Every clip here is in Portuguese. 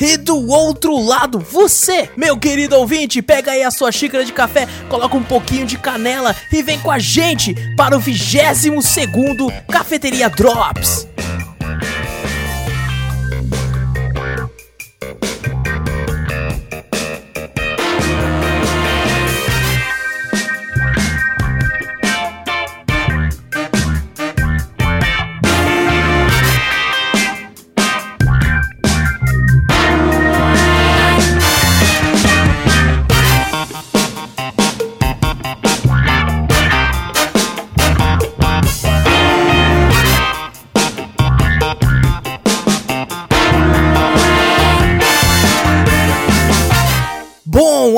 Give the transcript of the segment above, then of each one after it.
E do outro lado, você, meu querido ouvinte, pega aí a sua xícara de café, coloca um pouquinho de canela e vem com a gente para o 22 segundo Cafeteria Drops.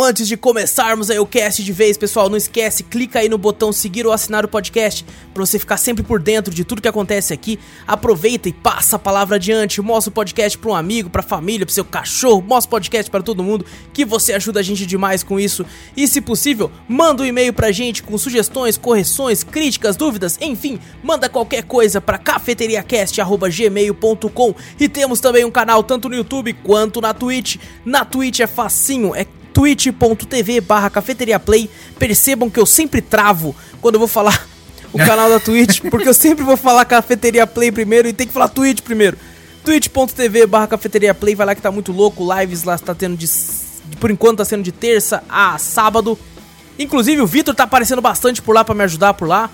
Antes de começarmos aí o cast de vez, pessoal, não esquece, clica aí no botão seguir ou assinar o podcast para você ficar sempre por dentro de tudo que acontece aqui. Aproveita e passa a palavra adiante, mostra o podcast para um amigo, para família, para seu cachorro, mostra o podcast para todo mundo, que você ajuda a gente demais com isso. E se possível, manda um e-mail pra gente com sugestões, correções, críticas, dúvidas, enfim, manda qualquer coisa para cafeteriacast@gmail.com. E temos também um canal tanto no YouTube quanto na Twitch. Na Twitch é facinho, é twitch.tv barra cafeteriaplay. Percebam que eu sempre travo quando eu vou falar o canal da Twitch, porque eu sempre vou falar Cafeteria Play primeiro e tem que falar Twitch primeiro. twitch.tv barra Cafeteria Play, vai lá que tá muito louco, lives lá tá tendo de... Por enquanto tá sendo de terça a sábado. Inclusive o Vitor tá aparecendo bastante por lá pra me ajudar por lá.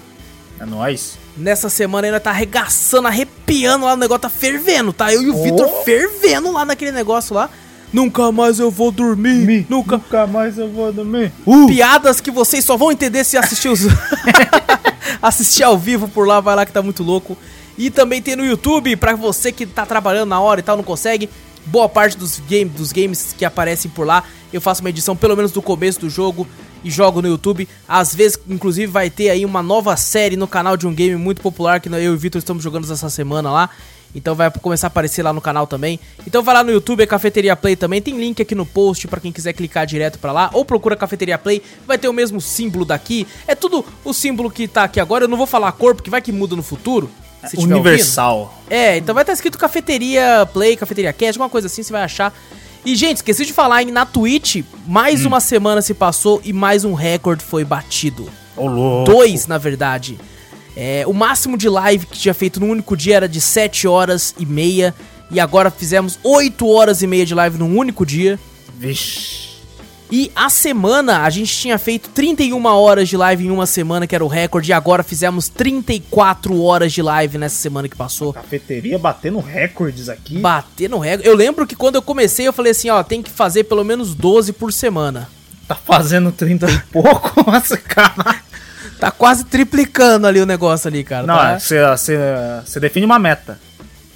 É nóis. Nessa semana ainda tá arregaçando, arrepiando lá, o negócio tá fervendo, tá? Eu e o oh. Vitor fervendo lá naquele negócio lá. Nunca mais eu vou dormir. Me, nunca... nunca mais eu vou dormir. Uh. Piadas que vocês só vão entender se assistir os. assistir ao vivo por lá, vai lá que tá muito louco. E também tem no YouTube, pra você que tá trabalhando na hora e tal, não consegue. Boa parte dos, game, dos games que aparecem por lá, eu faço uma edição pelo menos do começo do jogo e jogo no YouTube. Às vezes, inclusive, vai ter aí uma nova série no canal de um game muito popular que eu e o Vitor estamos jogando essa semana lá. Então vai começar a aparecer lá no canal também. Então vai lá no YouTube, é Cafeteria Play também. Tem link aqui no post para quem quiser clicar direto para lá. Ou procura Cafeteria Play, vai ter o mesmo símbolo daqui. É tudo o símbolo que tá aqui agora. Eu não vou falar a cor, porque vai que muda no futuro. Universal. É, então vai estar tá escrito Cafeteria Play, Cafeteria Cast, alguma coisa assim, você vai achar. E, gente, esqueci de falar, hein, na Twitch, mais hum. uma semana se passou e mais um recorde foi batido. Louco. Dois, na verdade. É, o máximo de live que tinha feito no único dia era de 7 horas e meia. E agora fizemos 8 horas e meia de live num único dia. Vixe. E a semana a gente tinha feito 31 horas de live em uma semana, que era o recorde, e agora fizemos 34 horas de live nessa semana que passou. A cafeteria batendo recordes aqui. Batendo recorde. Eu lembro que quando eu comecei, eu falei assim, ó, tem que fazer pelo menos 12 por semana. Tá fazendo 30 e pouco? Nossa, cara. Tá quase triplicando ali o negócio ali, cara. Não, tá? você define uma meta.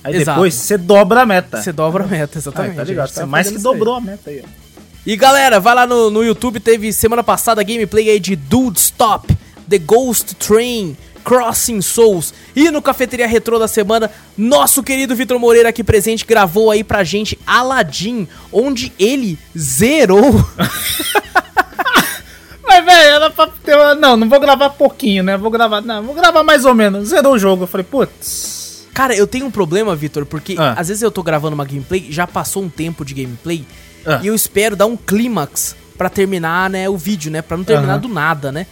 Aí Exato. depois você dobra a meta. Você dobra a meta, exatamente. Ah, tá ligado? Você tá mais que dobrou aí. a meta aí, ó. E galera, vai lá no, no YouTube, teve semana passada gameplay aí de Dude Stop, The Ghost Train, Crossing Souls. E no Cafeteria Retrô da semana, nosso querido Vitor Moreira aqui presente gravou aí pra gente Aladdin, onde ele zerou. Mas, velho, era pra ter uma... Não, não vou gravar pouquinho, né? Vou gravar. Não, vou gravar mais ou menos. Zerou o jogo. Eu falei, putz. Cara, eu tenho um problema, Vitor, porque ah. às vezes eu tô gravando uma gameplay, já passou um tempo de gameplay, ah. e eu espero dar um clímax para terminar, né, o vídeo, né? Pra não terminar do nada, né?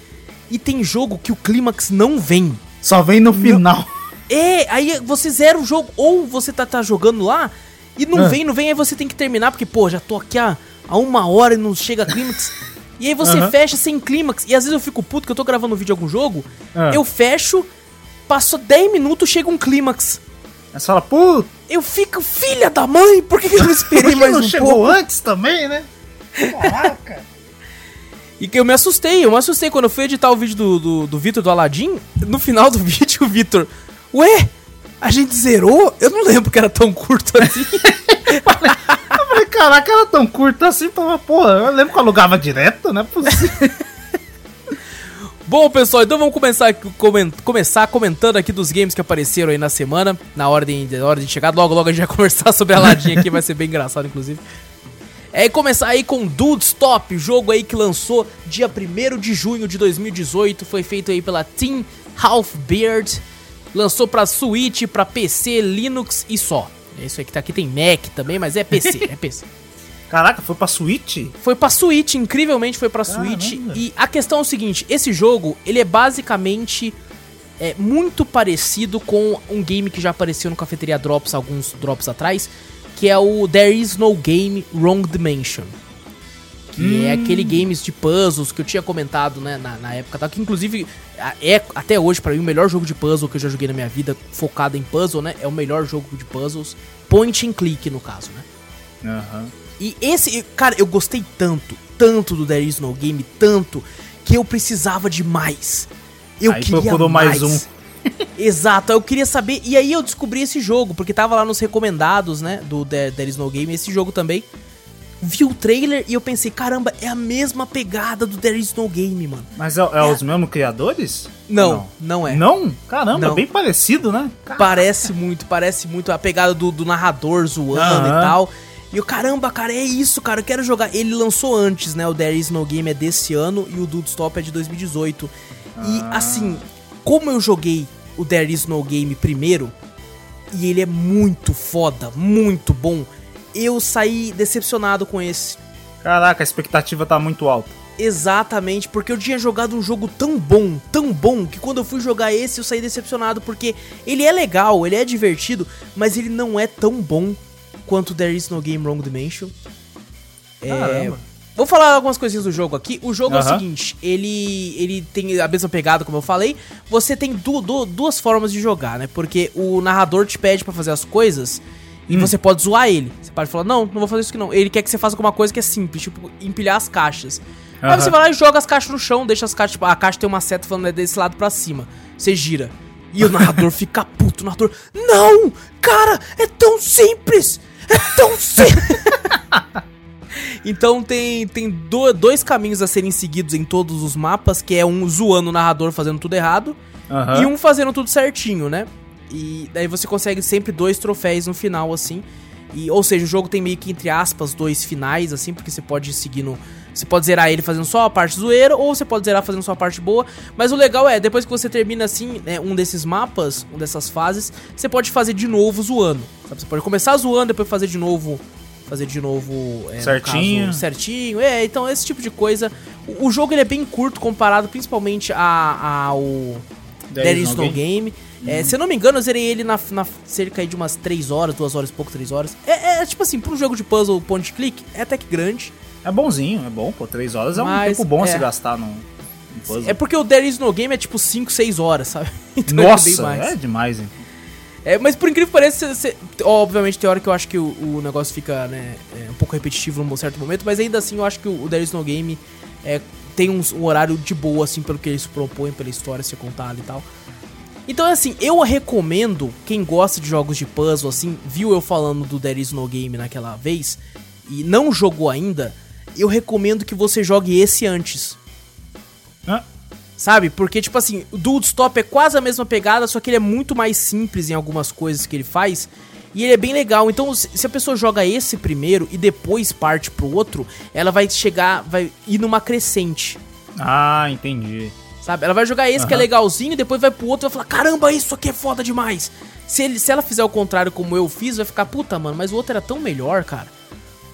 E tem jogo que o clímax não vem. Só vem no final. É, aí você zera o jogo, ou você tá, tá jogando lá e não ah. vem, não vem, aí você tem que terminar, porque, pô, já tô aqui há, há uma hora e não chega clímax. E aí você uhum. fecha sem clímax. E às vezes eu fico puto que eu tô gravando um vídeo de algum jogo. Uhum. Eu fecho, passou 10 minutos, chega um clímax. Aí você fala, puto. Eu fico, filha da mãe, por que, que eu não esperei mais não um chegou pouco? antes também, né? Caraca. E que eu me assustei, eu me assustei quando eu fui editar o vídeo do, do, do Vitor do Aladdin. No final do vídeo, o Vitor, ué, a gente zerou? Eu não lembro que era tão curto assim. falei, Caraca, era tão curto assim, tava, porra, eu lembro que eu alugava direto, não é possível. Bom, pessoal, então vamos começar, coment, começar comentando aqui dos games que apareceram aí na semana, na ordem, na ordem de chegada. Logo, logo a gente vai conversar sobre a ladinha aqui, vai ser bem engraçado, inclusive. É, começar aí com Dude Stop, jogo aí que lançou dia 1 de junho de 2018, foi feito aí pela Team Half Beard, lançou pra Switch, pra PC, Linux e só. É isso aí que tá aqui, tem Mac também, mas é PC, é PC. Caraca, foi pra Switch? Foi pra Switch, incrivelmente foi pra Caramba. Switch. E a questão é o seguinte, esse jogo, ele é basicamente é, muito parecido com um game que já apareceu no Cafeteria Drops alguns drops atrás, que é o There Is No Game Wrong Dimension. Que hum. é aquele games de puzzles que eu tinha comentado né, na, na época, tá? que inclusive é até hoje para mim o melhor jogo de puzzle que eu já joguei na minha vida, focado em puzzle, né? É o melhor jogo de puzzles, point and click no caso, né? Aham. Uhum. E esse, cara, eu gostei tanto, tanto do There Is No Game, tanto, que eu precisava de mais. Eu aí queria mais. mais um. Exato, eu queria saber. E aí eu descobri esse jogo, porque tava lá nos recomendados, né? Do There, There Is No Game, esse jogo também. Vi o trailer e eu pensei, caramba, é a mesma pegada do There Is No Game, mano. Mas é, é, é. os mesmos criadores? Não, não, não é. Não? Caramba, não. bem parecido, né? Parece muito, parece muito a pegada do, do narrador zoando uhum. e tal. E o caramba, cara, é isso, cara, eu quero jogar. Ele lançou antes, né? O There Is No Game é desse ano e o Dude Stop é de 2018. Ah. E assim, como eu joguei o There Is No Game primeiro, e ele é muito foda, muito bom, eu saí decepcionado com esse. Caraca, a expectativa tá muito alta. Exatamente, porque eu tinha jogado um jogo tão bom, tão bom, que quando eu fui jogar esse eu saí decepcionado, porque ele é legal, ele é divertido, mas ele não é tão bom quanto There Is No Game Wrong Dimension. É, vou falar algumas coisinhas do jogo aqui. O jogo é o seguinte, ele, ele tem a mesma pegada, como eu falei. Você tem du, du, duas formas de jogar, né? Porque o narrador te pede para fazer as coisas e hum. você pode zoar ele. Você pode falar, não, não vou fazer isso aqui não. Ele quer que você faça alguma coisa que é simples, tipo empilhar as caixas. Uhum. Aí você vai lá e joga as caixas no chão, deixa as caixas, tipo, a caixa tem uma seta falando é desse lado para cima. Você gira. E o narrador fica puto, o narrador, não, cara, é tão simples. É tão simples. então tem, tem dois caminhos a serem seguidos em todos os mapas, que é um zoando o narrador fazendo tudo errado uhum. e um fazendo tudo certinho, né? E daí você consegue sempre dois troféus no final, assim. E, ou seja, o jogo tem meio que, entre aspas, dois finais, assim, porque você pode seguir no. Você pode zerar ele fazendo só a parte zoeira, ou você pode zerar fazendo só a parte boa. Mas o legal é, depois que você termina assim, né, um desses mapas, um dessas fases, você pode fazer de novo zoando. Sabe? Você pode começar zoando, depois fazer de novo. Fazer de novo. É, certinho. Caso, certinho. É, então esse tipo de coisa. O, o, jogo ele é bem curto comparado principalmente a, ao. There is no, no game. game. É, se eu não me engano, eu zerei ele na, na cerca de umas 3 horas, 2 horas e pouco, 3 horas. É, é, tipo assim, pra um jogo de puzzle point click, é até que grande. É bonzinho, é bom, pô. 3 horas é um tempo bom é, a se gastar no, puzzle. É porque o There Is No Game é tipo 5, 6 horas, sabe? Então Nossa, é, é demais, hein? É, mas por incrível que pareça, você, obviamente tem hora que eu acho que o, o negócio fica né, é, um pouco repetitivo num certo momento, mas ainda assim eu acho que o, o There Is No Game é, tem um, um, horário de boa, assim, pelo que eles propõem, pela história ser contada e tal. Então, assim, eu recomendo, quem gosta de jogos de puzzle, assim, viu eu falando do There Is No Game naquela vez, e não jogou ainda, eu recomendo que você jogue esse antes. Ah. Sabe? Porque, tipo assim, o Dude Stop é quase a mesma pegada, só que ele é muito mais simples em algumas coisas que ele faz. E ele é bem legal. Então, se a pessoa joga esse primeiro e depois parte pro outro, ela vai chegar, vai ir numa crescente. Ah, entendi. Sabe? Ela vai jogar esse uhum. que é legalzinho, depois vai pro outro e vai falar: caramba, isso aqui é foda demais. Se, ele, se ela fizer o contrário como eu fiz, vai ficar, puta, mano, mas o outro era tão melhor, cara.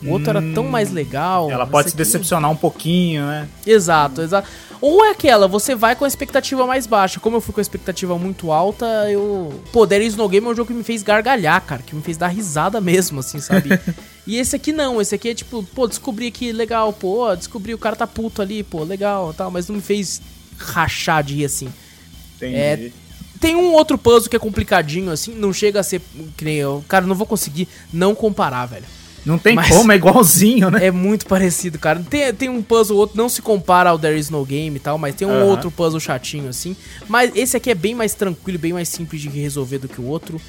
O outro hum, era tão hum. mais legal. Ela pode se decepcionar um pouquinho, né? Exato, exato. Ou é aquela, você vai com a expectativa mais baixa. Como eu fui com a expectativa muito alta, eu. Pô, is No Game é um jogo que me fez gargalhar, cara. Que me fez dar risada mesmo, assim, sabe? e esse aqui não, esse aqui é tipo, pô, descobri que legal, pô, descobri o cara tá puto ali, pô, legal tal, mas não me fez rachar de rir assim. Entendi. É, tem um outro puzzle que é complicadinho, assim, não chega a ser que nem eu. Cara, não vou conseguir não comparar, velho. Não tem Mas como, é igualzinho, né? É muito parecido, cara. Tem, tem um puzzle outro, não se compara ao There Is No Game e tal, mas tem um uhum. outro puzzle chatinho assim. Mas esse aqui é bem mais tranquilo, bem mais simples de resolver do que o outro.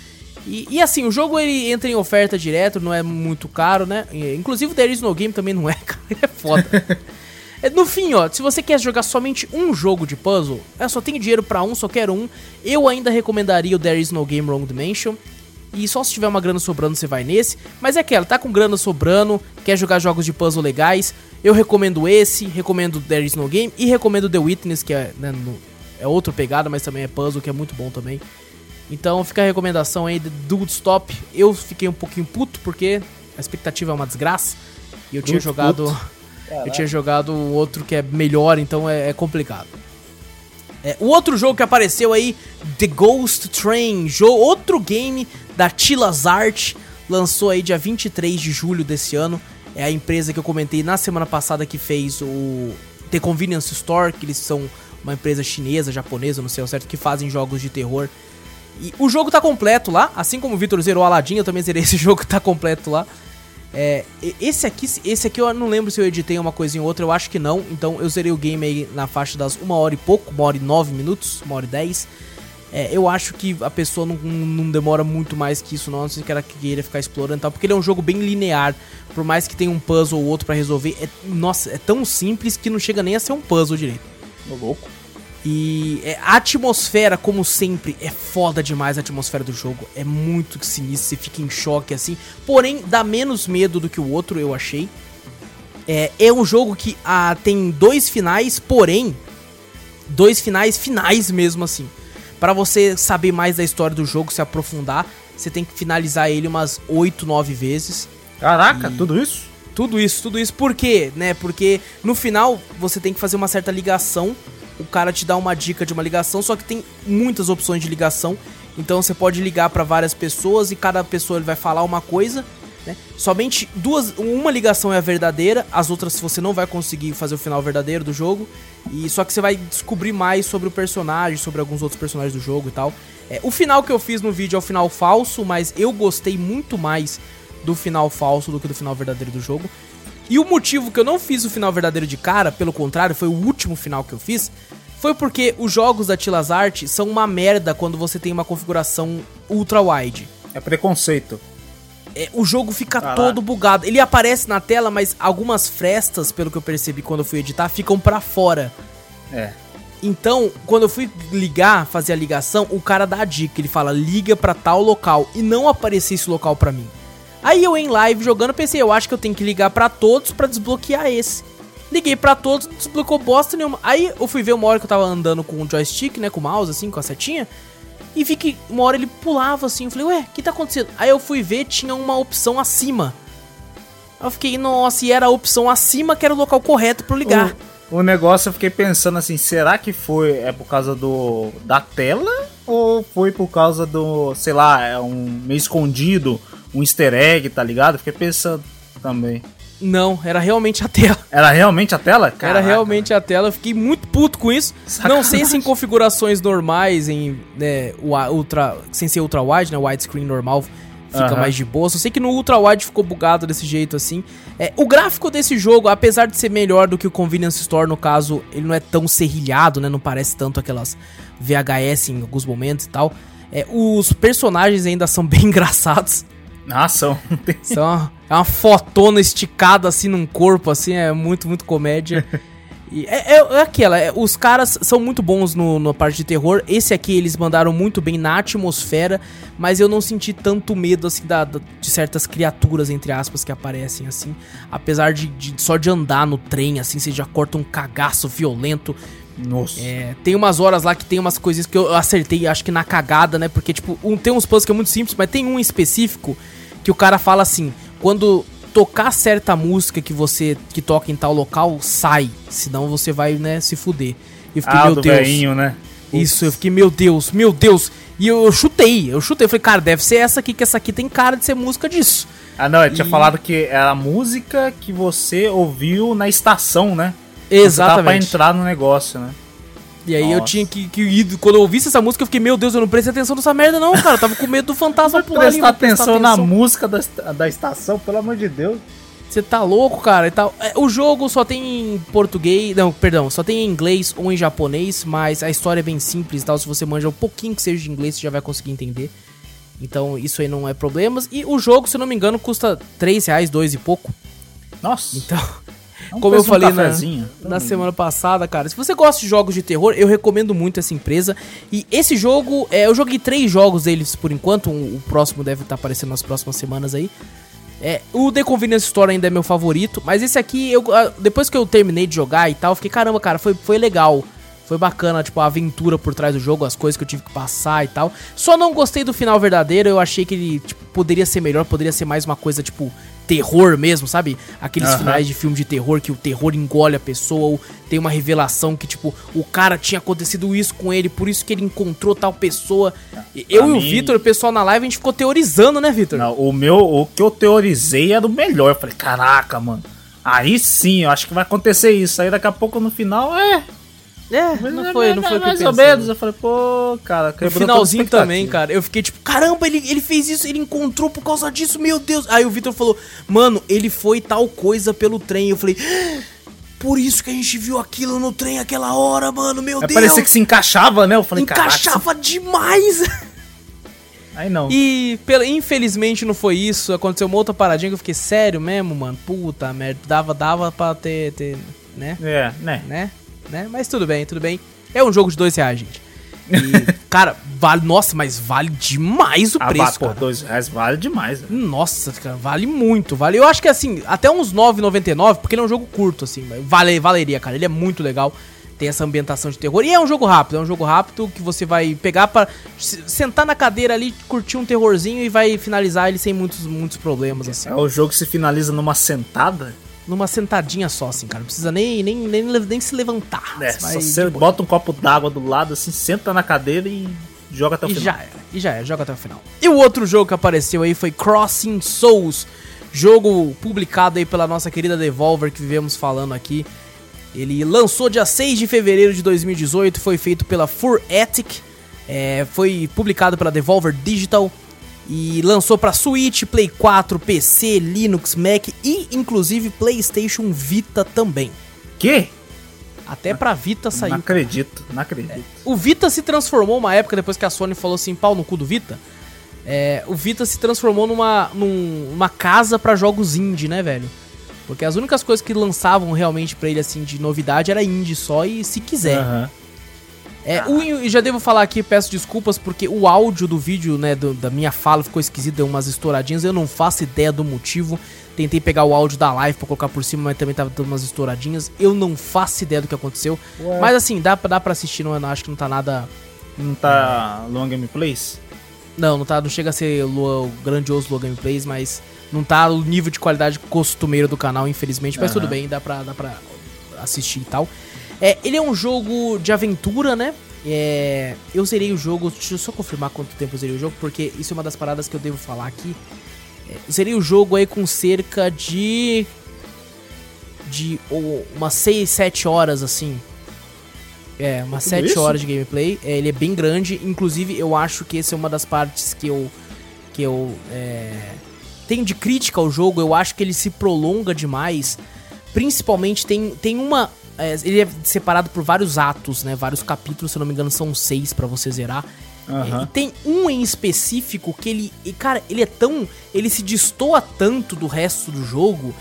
E, e, assim, o jogo ele entra em oferta direto, não é muito caro, né? Inclusive o There Is No Game também não é, cara. É foda. É, no fim, ó, se você quer jogar somente um jogo de puzzle, é, só tem dinheiro para um, só quero um, eu ainda recomendaria o There Is No Game Wrong Dimension. E só se tiver uma grana sobrando você vai nesse. Mas é aquela, tá com grana sobrando, quer jogar jogos de puzzle legais, eu recomendo esse, recomendo There Is No Game e recomendo The Witness, que é, né, no, é outra pegada, mas também é puzzle, que é muito bom também. Então fica a recomendação aí do Stop. Eu fiquei um pouquinho puto porque a expectativa é uma desgraça. E eu tinha jogado. Puto. Eu tinha jogado o outro que é melhor, então é, é complicado. É, o outro jogo que apareceu aí, The Ghost Train, jogo, outro game da Tilas Art, lançou aí dia 23 de julho desse ano. É a empresa que eu comentei na semana passada que fez o The Convenience Store, que eles são uma empresa chinesa, japonesa, não sei o certo, que fazem jogos de terror e o jogo tá completo lá, assim como o Victor zerou Aladdin, eu também zerei esse jogo, tá completo lá. É, esse aqui, esse aqui eu não lembro se eu editei uma coisinha ou outra, eu acho que não. Então eu zerei o game aí na faixa das uma hora e pouco, uma hora e nove minutos, uma hora e dez. É, eu acho que a pessoa não, não, demora muito mais que isso, não, não sei que ela queira ficar explorando tal, porque ele é um jogo bem linear. Por mais que tenha um puzzle ou outro para resolver, é, nossa, é tão simples que não chega nem a ser um puzzle direito. Ô louco. E é, a atmosfera, como sempre, é foda demais a atmosfera do jogo. É muito sinistro, você fica em choque assim. Porém, dá menos medo do que o outro, eu achei. É, é um jogo que ah, tem dois finais, porém, dois finais finais mesmo assim. Para você saber mais da história do jogo, se aprofundar, você tem que finalizar ele umas 8, 9 vezes. Caraca, e... tudo isso? Tudo isso, tudo isso. Por quê? Né? Porque no final você tem que fazer uma certa ligação o cara te dá uma dica de uma ligação, só que tem muitas opções de ligação. Então você pode ligar para várias pessoas e cada pessoa ele vai falar uma coisa. Né? Somente duas, uma ligação é a verdadeira, as outras você não vai conseguir fazer o final verdadeiro do jogo. E só que você vai descobrir mais sobre o personagem, sobre alguns outros personagens do jogo e tal. É, o final que eu fiz no vídeo é o final falso, mas eu gostei muito mais do final falso do que do final verdadeiro do jogo. E o motivo que eu não fiz o final verdadeiro de cara, pelo contrário, foi o último final que eu fiz, foi porque os jogos da Tilas Art são uma merda quando você tem uma configuração ultra wide. É preconceito. É, o jogo fica ah, todo bugado. Ele aparece na tela, mas algumas frestas, pelo que eu percebi quando eu fui editar, ficam para fora. É. Então, quando eu fui ligar, fazer a ligação, o cara dá a dica, ele fala: "Liga para tal local" e não aparecia esse local para mim. Aí eu em live jogando pensei, eu acho que eu tenho que ligar para todos para desbloquear esse. Liguei para todos, desbloqueou bosta nenhuma. Aí eu fui ver uma hora que eu tava andando com o joystick, né, com o mouse assim, com a setinha, e vi que uma hora ele pulava assim, eu falei, ué, o que tá acontecendo? Aí eu fui ver, tinha uma opção acima. Eu fiquei, nossa, e era a opção acima que era o local correto para ligar. O, o negócio eu fiquei pensando assim, será que foi é por causa do da tela ou foi por causa do, sei lá, é um meio escondido? Um easter egg, tá ligado? Fiquei pensando também. Não, era realmente a tela. Era realmente a tela? Caraca, era realmente a tela. Eu fiquei muito puto com isso. Sacanagem. Não sei se em configurações normais, em né, ultra, sem ser ultra wide, né, widescreen normal, fica mais de boa. Só sei que no ultra wide ficou bugado desse jeito assim. É, o gráfico desse jogo, apesar de ser melhor do que o Convenience Store, no caso, ele não é tão serrilhado, né? Não parece tanto aquelas VHS em alguns momentos e tal. É, os personagens ainda são bem engraçados. Ah, são. são é uma fotona esticada assim num corpo, assim, é muito, muito comédia. E é, é, é aquela, é, os caras são muito bons no, na parte de terror. Esse aqui eles mandaram muito bem na atmosfera, mas eu não senti tanto medo assim da, da de certas criaturas, entre aspas, que aparecem assim. Apesar de, de, só de andar no trem, assim, você já corta um cagaço violento. Nossa. É, tem umas horas lá que tem umas coisinhas que eu acertei, acho que na cagada, né? Porque, tipo, um, tem uns puzzles que é muito simples, mas tem um específico que o cara fala assim: quando tocar certa música que você que toca em tal local, sai. Senão você vai, né, se fuder. E eu fiquei, ah, meu Deus. Veinho, né? Isso, eu fiquei, meu Deus, meu Deus. E eu, eu, chutei, eu chutei. Eu falei, cara, deve ser essa aqui, que essa aqui tem cara de ser música disso. Ah, não, eu tinha falado que era a música que você ouviu na estação, né? Exatamente. Pra entrar no negócio, né? E aí eu Nossa. tinha que, que ir. Quando eu ouvisse essa música, eu fiquei, meu Deus, eu não prestei atenção nessa merda, não, cara. Eu tava com medo do fantasma pular. Prestar prestar atenção na música da, da estação, pelo amor de Deus. Você tá louco, cara? E tal. É, O jogo só tem em português. Não, perdão, só tem em inglês ou em japonês, mas a história é bem simples e tal. Se você manja um pouquinho que seja de inglês, você já vai conseguir entender. Então isso aí não é problemas. E o jogo, se eu não me engano, custa 3 reais, 2 e pouco. Nossa. Então, como eu um falei na, na semana passada, cara, se você gosta de jogos de terror, eu recomendo muito essa empresa. E esse jogo, é, eu joguei três jogos deles por enquanto. um- o próximo deve estar aparecendo nas próximas semanas aí. É, o The Convenience Store ainda é meu favorito, mas esse aqui, eu, depois que eu terminei de jogar e tal, eu fiquei, caramba, cara, foi, foi legal. Foi bacana, tipo, a aventura por trás do jogo, as coisas que eu tive que passar e tal. Só não gostei do final verdadeiro, eu achei que ele, tipo, poderia ser melhor, poderia ser mais uma coisa, tipo, terror mesmo, sabe? Aqueles Aham. finais de filme de terror que o terror engole a pessoa, ou tem uma revelação que, tipo, o cara tinha acontecido isso com ele, por isso que ele encontrou tal pessoa. E eu e o mim- Vitor, o pessoal na live, a gente ficou teorizando, né, Vitor? Não, o meu, o que eu teorizei era o melhor. Eu falei, caraca, mano. Aí sim, eu acho que vai acontecer isso. Aí daqui a pouco no final, é. É, não foi, não foi o que eu Mais ou pensei. menos. Eu falei, pô, cara, No finalzinho também, cara, eu fiquei tipo, caramba, ele, ele fez isso, ele encontrou por causa disso, meu Deus. Aí o Vitor falou, mano, ele foi tal coisa pelo trem. Eu falei, "Ah, por isso que a gente viu aquilo no trem aquela hora, mano, meu Aí Deus. parecia que se encaixava, né? Eu falei, encaixava demais. Aí não. E pela- infelizmente não foi isso. Aconteceu uma outra paradinha que eu fiquei sério mesmo, mano. Puta merda, dava, dava pra ter, ter né? É, né? né? Né? Mas tudo bem, tudo bem. É um jogo de dois reais, gente. E, cara, vale. Nossa, mas vale demais o Ah, preço, cara. dois reais vale demais. velho. Nossa, cara, vale muito. Vale. Eu acho que assim, até uns 9,99, porque ele é um jogo curto, assim. Vale, valeria, cara. Ele é muito legal. Tem essa ambientação de terror. E é um jogo rápido, é um jogo rápido que você vai pegar pra se- sentar na cadeira ali, curtir um terrorzinho e vai finalizar ele sem muitos, muitos problemas, assim. É o jogo que se finaliza numa sentada. Numa sentadinha só, assim, cara. Não precisa nem, nem, nem, nem se levantar. É, Você só você bota um copo d'água do lado, assim, senta na cadeira e joga até o E final. já era, e já era, joga até o final. E o outro jogo que apareceu aí foi Crossing Souls, jogo publicado aí pela nossa querida Devolver que vivemos falando aqui. Ele lançou dia 6 de fevereiro de 2018, foi feito pela Furethic, é, foi publicado pela Devolver Digital e lançou pra Switch, Play 4, PC, Linux, Mac e inclusive PlayStation Vita também. Que? Até pra Vita Não saiu. acredito, não acredito. O Vita se transformou uma época depois que a Sony falou assim, pau no cu do Vita. É, o Vita se transformou numa, num- numa casa pra jogos indie, né, velho? Porque as únicas coisas que lançavam realmente pra ele, assim, de novidade era indie só e se quiser. Aham. É, o, e já devo falar aqui, peço desculpas, porque o áudio do vídeo, né, do- da minha fala ficou esquisito, deu umas estouradinhas, eu não faço ideia do motivo. Tentei pegar o áudio da live pra colocar por cima, mas também tava dando umas estouradinhas. Eu não faço ideia do que aconteceu. Ué. Mas assim, dá, pra- dá pra assistir, não, acho que não tá nada Não tá long gameplays? Não, não tá, não chega a ser o grandioso Lua Gameplays, mas não tá o nível de qualidade costumeiro do canal, infelizmente, mas Aham. tudo bem, dá pra, dá pra assistir e tal. É, ele é um jogo de aventura, né? É, eu zerei o jogo, deixa eu só confirmar quanto tempo eu zerei o jogo, porque isso é uma das paradas que eu devo falar aqui. É, zerei o jogo aí com cerca de. de oh, umas 6, 7 horas assim. É, umas Tudo 7 isso? horas de gameplay. É, ele é bem grande. Inclusive, eu acho que essa é uma das partes que eu. que eu. é, tenho de crítica ao jogo. Eu acho que ele se prolonga demais. Principalmente tem, tem uma. É, ele é separado por vários atos, né? Vários capítulos, se eu não me engano, são seis pra você zerar. Aham. É, e tem um em específico que ele. e, cara, ele é tão. Ele se destoa tanto do resto do jogo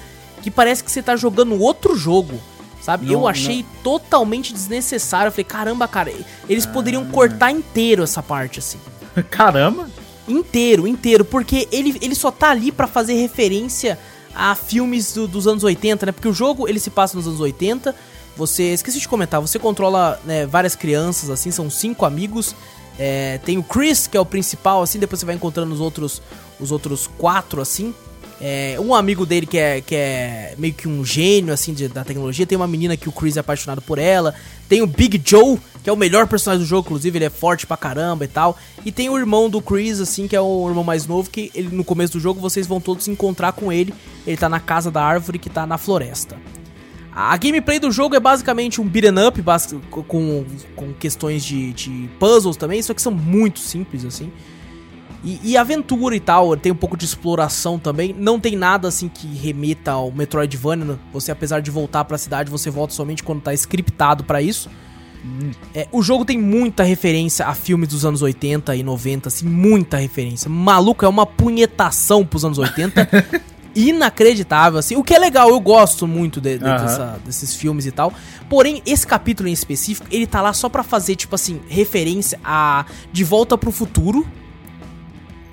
que parece que você tá jogando outro jogo. Sabe? Não, eu achei totalmente desnecessário. Eu falei, caramba, cara, eles poderiam cortar inteiro essa parte, assim. Caramba! Inteiro, inteiro. Porque ele, ele só tá ali pra fazer referência a filmes do- dos anos 80, né? Porque o jogo, ele se passa nos anos 80. Você, esqueci de comentar, você controla né, várias crianças, assim, são cinco amigos. É, tem o Chris, que é o principal, assim, depois você vai encontrando os outros, os outros quatro, assim. É, um amigo dele que é, que é meio que um gênio, assim, de- da tecnologia. Tem uma menina que o Chris é apaixonado por ela. Tem o Big Joe, que é o melhor personagem do jogo, inclusive, ele é forte pra caramba e tal. E tem o irmão do Chris, assim, que é o irmão mais novo, que ele no começo do jogo vocês vão todos se encontrar com ele. Ele tá na casa da árvore que tá na floresta. A gameplay do jogo é basicamente um beat'em up com, com questões de, de puzzles também, só que são muito simples assim. E, e, aventura e tal, tem um pouco de exploração também. Não tem nada assim que remeta ao Metroidvania. Você, apesar de voltar para a cidade, você volta somente quando tá scriptado para isso. Hum. É, o jogo tem muita referência a filmes dos anos 80 e 90, assim, muita referência. Maluco, é uma punhetação pros anos 80. inacreditável, assim. O que é legal, eu gosto muito de, de, uhum. dessa, desses filmes e tal. Porém, esse capítulo em específico, ele tá lá só pra fazer, tipo assim, referência a De Volta pro Futuro.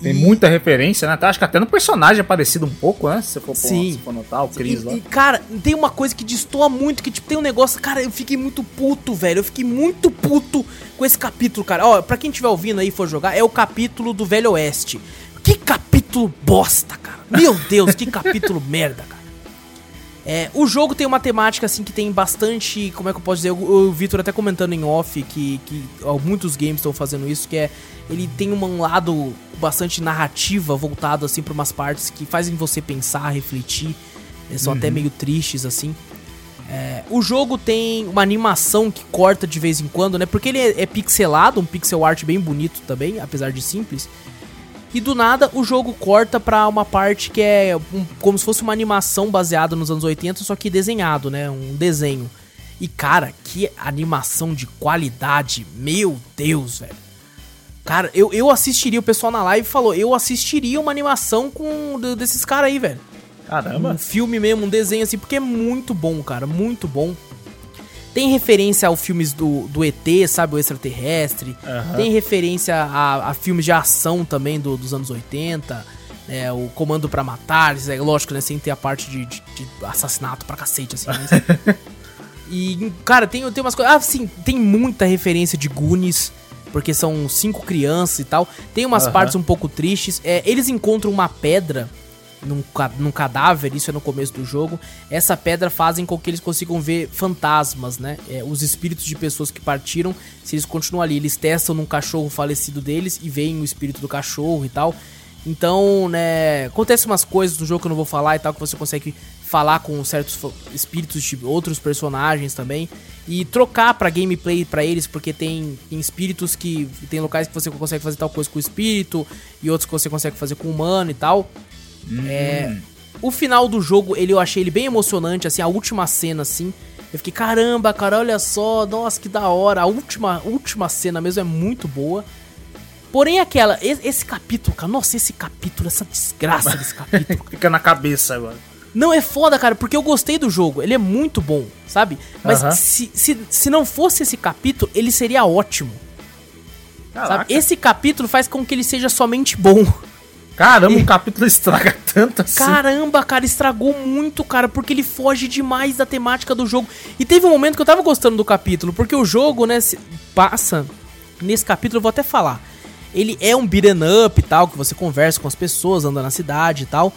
Tem e... muita referência, né? Acho que até no personagem é parecido um pouco, né? Se for, Sim. Se for notar, o Chris e, lá. E, cara, tem uma coisa que destoa muito, que tipo, tem um negócio... Cara, eu fiquei muito puto, velho. Eu fiquei muito puto com esse capítulo, cara. Ó, pra quem estiver ouvindo aí e for jogar, é o capítulo do Velho Oeste. Que capítulo bosta, cara. Meu Deus, que capítulo merda, cara. É, o jogo tem uma temática assim que tem bastante. Como é que eu posso dizer? O, o Victor até comentando em off que, que ó, muitos games estão fazendo isso, que é. Ele tem um lado bastante narrativa voltado assim para umas partes que fazem você pensar, refletir. É, são uhum. até meio tristes, assim. É, o jogo tem uma animação que corta de vez em quando, né? Porque ele é, é pixelado, um pixel art bem bonito também, apesar de simples. E do nada o jogo corta pra uma parte que é um, como se fosse uma animação baseada nos anos 80, só que desenhado, né? Um desenho. E cara, que animação de qualidade, meu Deus, velho. Cara, eu, eu assistiria, o pessoal na live falou, eu assistiria uma animação com desses caras aí, velho. Caramba. Um filme mesmo, um desenho assim, porque é muito bom, cara, muito bom. Tem referência aos filmes do, do ET, sabe? O extraterrestre. Uhum. Tem referência a, a, filmes de ação também do, dos anos 80. É, o Comando para Matar, é lógico, né? Sem ter a parte de, de, de assassinato pra cacete, assim. Mas... e, cara, tem, tem umas coisas. Ah, sim, tem muita referência de Goonies porque são cinco crianças e tal. Tem umas uhum. partes um pouco tristes. É, eles encontram uma pedra num, num cadáver, isso é no começo do jogo. Essa pedra fazem com que eles consigam ver fantasmas, né? É, os espíritos de pessoas que partiram, se eles continuam ali, eles testam num cachorro falecido deles e veem o espírito do cachorro e tal. Então, né, acontece umas coisas no jogo que eu não vou falar e tal, que você consegue falar com certos espíritos de outros personagens também e trocar para gameplay para eles, porque tem, tem espíritos que tem locais que você consegue fazer tal coisa com o espírito e outros que você consegue fazer com o humano e tal. É, o final do jogo, ele eu achei ele bem emocionante, assim, a última cena, assim. Eu fiquei, caramba, cara, olha só, nossa, que da hora. A última, última cena mesmo é muito boa. Porém, aquela, esse, esse capítulo, cara, nossa, esse capítulo, essa desgraça desse capítulo. Fica na cabeça agora. Não, é foda, cara, porque eu gostei do jogo. Ele é muito bom, sabe? Mas uh -huh. se, se, se não fosse esse capítulo, ele seria ótimo. Esse capítulo faz com que ele seja somente bom. Caramba, e... um capítulo estraga tanto assim. Caramba, cara, estragou muito, cara, porque ele foge demais da temática do jogo. E teve um momento que eu tava gostando do capítulo, porque o jogo, né, passa. Nesse capítulo eu vou até falar. Ele é um beat'em up e tal, que você conversa com as pessoas, anda na cidade e tal.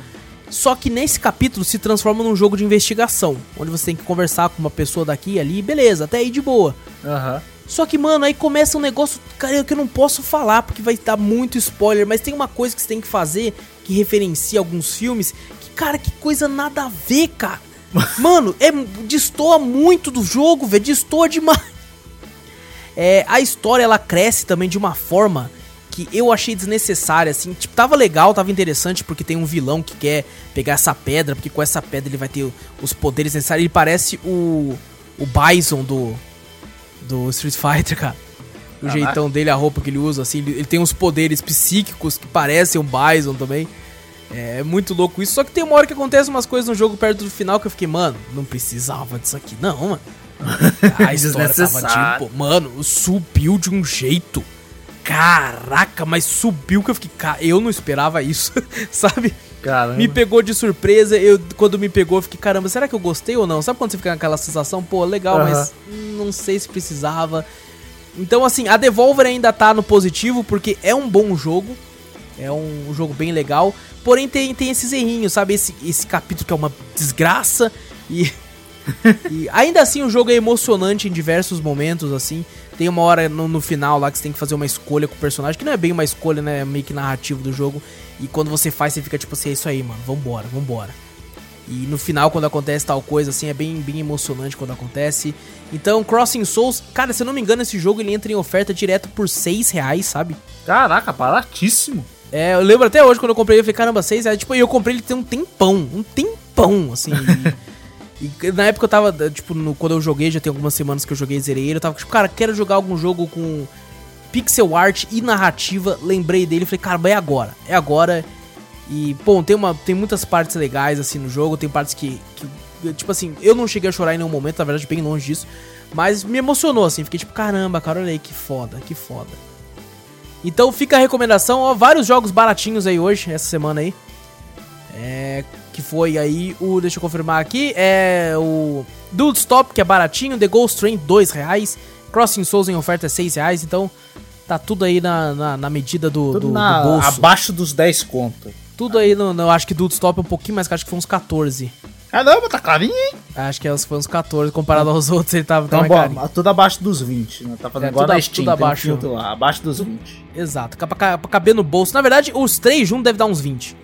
Só que nesse capítulo se transforma num jogo de investigação, onde você tem que conversar com uma pessoa daqui e ali, beleza, até aí de boa. Aham. Uhum. Só que, mano, aí começa um negócio, cara, que eu não posso falar porque vai dar muito spoiler, mas tem uma coisa que você tem que fazer que referencia alguns filmes, que, cara, que coisa nada a ver, cara. Mano, é destoa muito do jogo, velho, destoa demais. É, a história ela cresce também de uma forma que eu achei desnecessária, assim, tipo, tava legal, tava interessante porque tem um vilão que quer pegar essa pedra, porque com essa pedra ele vai ter os poderes necessários. Ele parece o o Bison do do Street Fighter, cara. O jeitão dele, a roupa que ele usa, assim, ele, tem uns poderes psíquicos que parecem um Bison também. É muito louco isso. Só que tem uma hora que acontece umas coisas no jogo perto do final que eu fiquei, mano, não precisava disso aqui, não, mano. A história tava tipo, mano, subiu de um jeito. Caraca, mas subiu que eu fiquei. Eu não esperava isso, sabe? Caramba. Me pegou de surpresa, eu quando me pegou, eu fiquei, caramba, será que eu gostei ou não? Sabe quando você fica naquela sensação, pô, legal, mas não sei se precisava. Então, assim, a Devolver ainda tá no positivo, porque é um bom jogo. É um jogo bem legal. Porém, tem, tem esses errinhos, sabe? Esse, esse capítulo que é uma desgraça. E, e ainda assim o jogo é emocionante em diversos momentos, assim. Tem uma hora no, no, final lá que você tem que fazer uma escolha com o personagem, que não é bem uma escolha, né? É meio que narrativo do jogo. E quando você faz, você fica tipo assim, é isso aí, mano, vambora, vambora. E no final, quando acontece tal coisa, assim, é bem, bem emocionante quando acontece. Então, Crossing Souls, cara, se eu não me engano, esse jogo ele entra em oferta direto por 6 reais, sabe? Caraca, baratíssimo. É, eu lembro até hoje quando eu comprei, eu falei, caramba, 6 reais. Tipo, eu comprei ele tem um tempão, um tempão, assim. e, na época eu tava, tipo, no, quando eu joguei, já tem algumas semanas que eu joguei zerei ele, eu tava tipo, cara, quero jogar algum jogo com pixel art e narrativa. Lembrei dele, falei, cara, é agora, é agora. E, bom, tem, uma, tem muitas partes legais, assim, no jogo, tem partes que, que, tipo assim, eu não cheguei a chorar em nenhum momento, na verdade, bem longe disso. Mas me emocionou, assim, fiquei tipo, caramba, cara, olha aí, que foda, que foda. Então fica a recomendação, ó, vários jogos baratinhos aí hoje, essa semana aí. É, que foi aí o, deixa eu confirmar aqui, é o Dude Stop, que é baratinho, The Ghost Train, 2 reais, Crossing Souls em oferta é 6 reais, então tá tudo aí na, na, na medida do, Tudo do, na- do bolso. abaixo dos 10 conto. Tudo aí, no, no- eu acho que Dude Stop é um pouquinho mais caro, acho que foi uns 14. Caramba, tá carinho, hein? Acho que foi uns 14, comparado aos outros, ele tava, Então, tava mais carinho. bom, tudo abaixo dos 20, né? Tá fazendo É, igual tudo na Steam, tudo um abaixo. filtro lá, abaixo dos 20. Exato, pra, pra caber no bolso. Na verdade, os três juntos deve dar uns 20.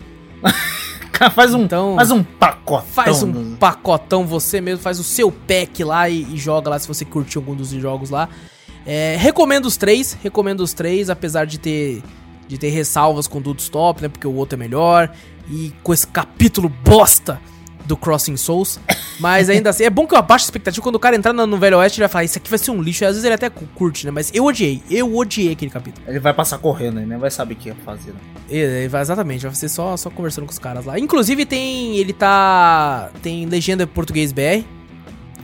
Cara, faz um, Então- faz um pacotão. Faz um no- pacotão você mesmo, faz o seu pack lá e, e joga lá se você curtiu algum dos jogos lá. É, recomendo os três, recomendo os três, apesar de ter de ter ressalvas com o Dude Stop, né? Porque o outro é melhor. E com esse capítulo bosta do Crossing Souls. Mas ainda assim, é bom que eu abaixo a expectativa. Quando o cara entrar no no Velho Oeste, ele vai falar: Isso aqui vai ser um lixo. E às vezes ele até cu- curte, né? Mas eu odiei, eu odiei aquele capítulo. Ele vai passar correndo aí, nem vai saber o que ia fazer. Né? É, é, exatamente, vai ser só, só conversando com os caras lá. Inclusive tem. Ele tá. Tem legenda português BR.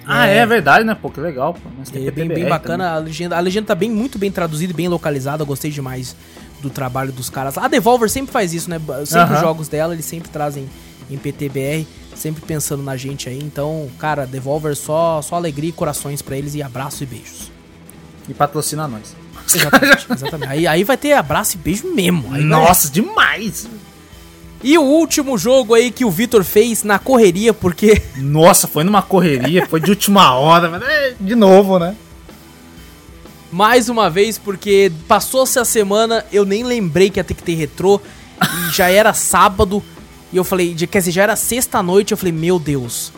Ah, é, verdade, né? Pô, que legal. Pô. Mas tem É bem, bem bacana, a legenda, a legenda tá bem, muito bem traduzida e bem localizada, eu gostei demais do trabalho dos caras. A Devolver sempre faz isso, né? Sempre os Aham. jogos dela, eles sempre trazem em PTBR, sempre pensando na gente aí. Então, cara, Devolver só, só alegria e corações pra eles e abraço e beijos. E patrocina nós. Exatamente, exatamente. Aí, aí vai ter abraço e beijo mesmo. Aí vai- Nossa, demais! E o último jogo aí que o Vitor fez na correria, porque Nossa, foi numa correria, foi de última hora, mas é, de novo, né? Mais uma vez, porque passou-se a semana, eu nem lembrei que ia ter que ter retrô, e já era sábado, e eu falei, de- quer dizer, já era sexta-noite, eu falei, meu Deus.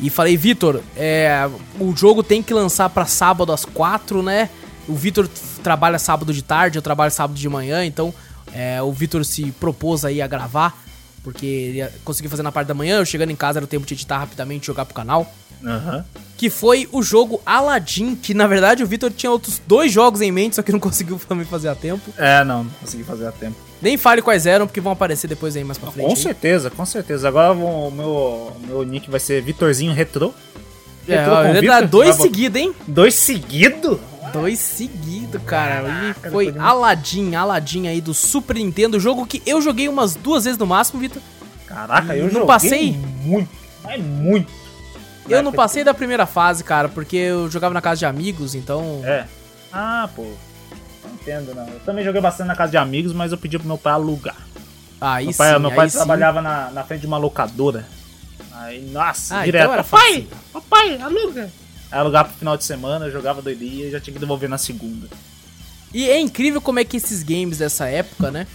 E falei, Vitor, é, o jogo tem que lançar pra sábado às quatro, né? O Vitor trabalha sábado de tarde, eu trabalho sábado de manhã, então é, o Vitor se propôs aí a gravar, porque ele ia conseguir fazer na parte da manhã, eu chegando em casa era o tempo de editar rapidamente e jogar pro canal Aham. que foi o jogo Aladdin, que na verdade o Vitor tinha outros dois jogos em mente, só que não conseguiu também fazer a tempo. É, não, não consegui fazer a tempo. Nem fale quais eram, porque vão aparecer depois aí mais pra frente. Com hein? certeza, com certeza. Agora o meu, meu nick vai ser Vitorzinho Retro. É, Retrô ó, ele dá dois seguidos, hein? Dois seguidos? Dois seguidos, cara. Ele Caraca, foi depois de- Aladdin, Aladdin aí do Super Nintendo, jogo que eu joguei umas duas vezes no máximo, Vitor. Caraca, eu Não joguei passei? muito, mas muito. Eu não passei da primeira fase, cara, porque eu jogava na casa de amigos, então. É. Ah, pô. Não entendo, não. Eu também joguei bastante na casa de amigos, mas eu pedi pro meu pai alugar. Aí meu pai, sim, meu pai sim. trabalhava na, na frente de uma locadora. Aí, nossa, Ah, direto. então papai, papai, aluga. Aí alugava pro final de semana, eu jogava doidia e já tinha que devolver na segunda. E é incrível como é que esses games dessa época, né?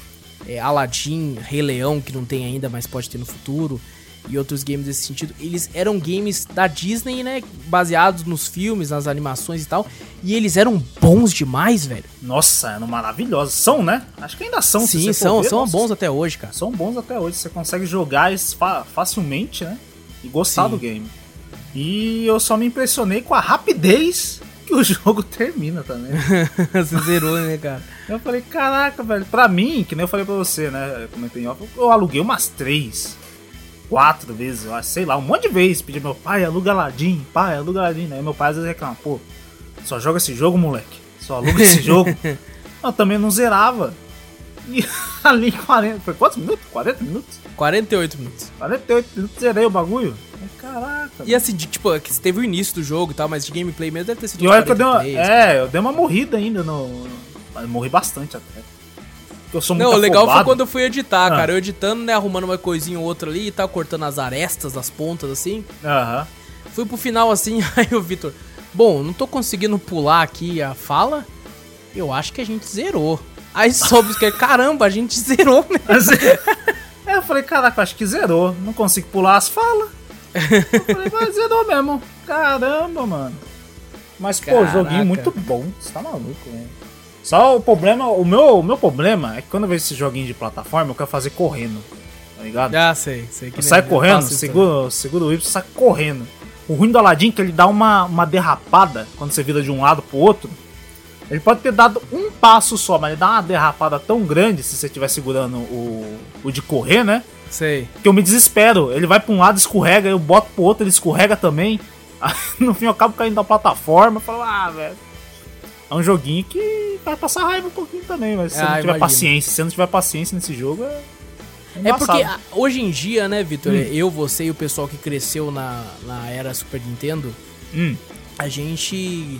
É, Aladdin, Rei Leão, que não tem ainda, mas pode ter no futuro, e outros games desse sentido, eles eram games da Disney, né? Baseados nos filmes, nas animações e tal. E eles eram bons demais, velho. Nossa, eram maravilhosos. São, né? Acho que ainda são. Sim, são, ver, são nossa, bons até hoje, cara. São bons até hoje. Você consegue jogar eles fa- facilmente, né? E gostar Sim. do game. E eu só me impressionei com a rapidez que o jogo termina também. Você zerou, né, cara? Eu falei, caraca, velho, pra mim, que nem eu falei pra você, né? Eu comentei em off, eu aluguei umas três, quatro vezes, eu acho, sei lá, um monte de vezes. Pedi meu pai, aluga Aladdin, pai, aluga Aladdin. Aí meu pai às vezes reclama, pô, só joga esse jogo, moleque. Só aluga esse jogo. Eu também não zerava. E ali 40, foi quantos minutos? 40 minutos? 48 minutos. 48 minutos zerei o bagulho. Caraca. E assim, de, tipo, que teve o início do jogo e tal, mas de gameplay mesmo deve ter sido E olha que eu dei uma. 43, É, eu dei uma morrida ainda no. Eu morri bastante até. Eu sou muito Não, o legal foi afobado. quando eu fui editar, Ah. cara. Eu editando, né, arrumando uma coisinha ou outra ali e tal, cortando as arestas das pontas, assim. Aham. Fui pro final assim, aí o Vitor. Bom, não tô conseguindo pular aqui a fala. Eu acho que a gente zerou. Aí soube que caramba, a gente zerou, né? Mas, é, eu falei, caraca, acho que zerou. Não consigo pular as falas. eu falei, mas zerou mesmo. Caramba, mano. Mas, pô, Caraca. joguinho muito bom. Você tá maluco, né? Só o problema, o meu, o meu problema é que quando eu vejo esse joguinho de plataforma, eu quero fazer correndo. Tá ligado? Já sei, sei que saio eu correndo, segura, segura o Y, sai correndo. O ruim do Aladdin é que ele dá uma, uma derrapada quando você vira de um lado pro outro. Ele pode ter dado um passo só, mas ele dá uma derrapada tão grande se você estiver segurando o, o de correr, né? Sei. Que eu me desespero. Ele vai pra um lado, escorrega, eu boto pro outro, ele escorrega também. Aí, no fim eu acabo caindo da plataforma. Eu falo, ah, velho. É um joguinho que vai passar raiva um pouquinho também, mas se você Ah, não tiver imagino. paciência, se você não tiver paciência nesse jogo, é. É porque embaçado. ah, hoje em dia, né, Vitor, Hum. eu, você e o pessoal que cresceu na, na era Super Nintendo, Hum, a gente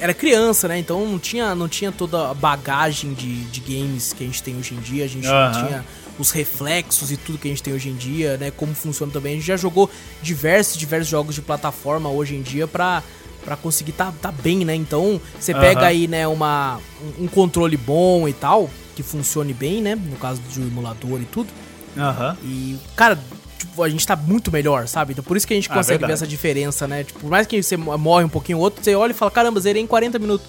era criança, né? Então não tinha, não tinha toda a bagagem de, de games que a gente tem hoje em dia. A gente não Aham. tinha os reflexos e tudo que a gente tem hoje em dia, né? Como funciona também. A gente já jogou diversos, diversos jogos de plataforma hoje em dia pra, pra conseguir tá, tá bem, né? Então você pega Aham. aí, né, uma, um, um controle bom e tal, que funcione bem, né? No caso do emulador e tudo. Aham. E, cara, tipo, a gente tá muito melhor, sabe? Então por isso que a gente Ah, consegue verdade. ver essa diferença, né? Tipo, por mais que você morre um pouquinho ou outro, você olha e fala, caramba, zerei em 40 minutos.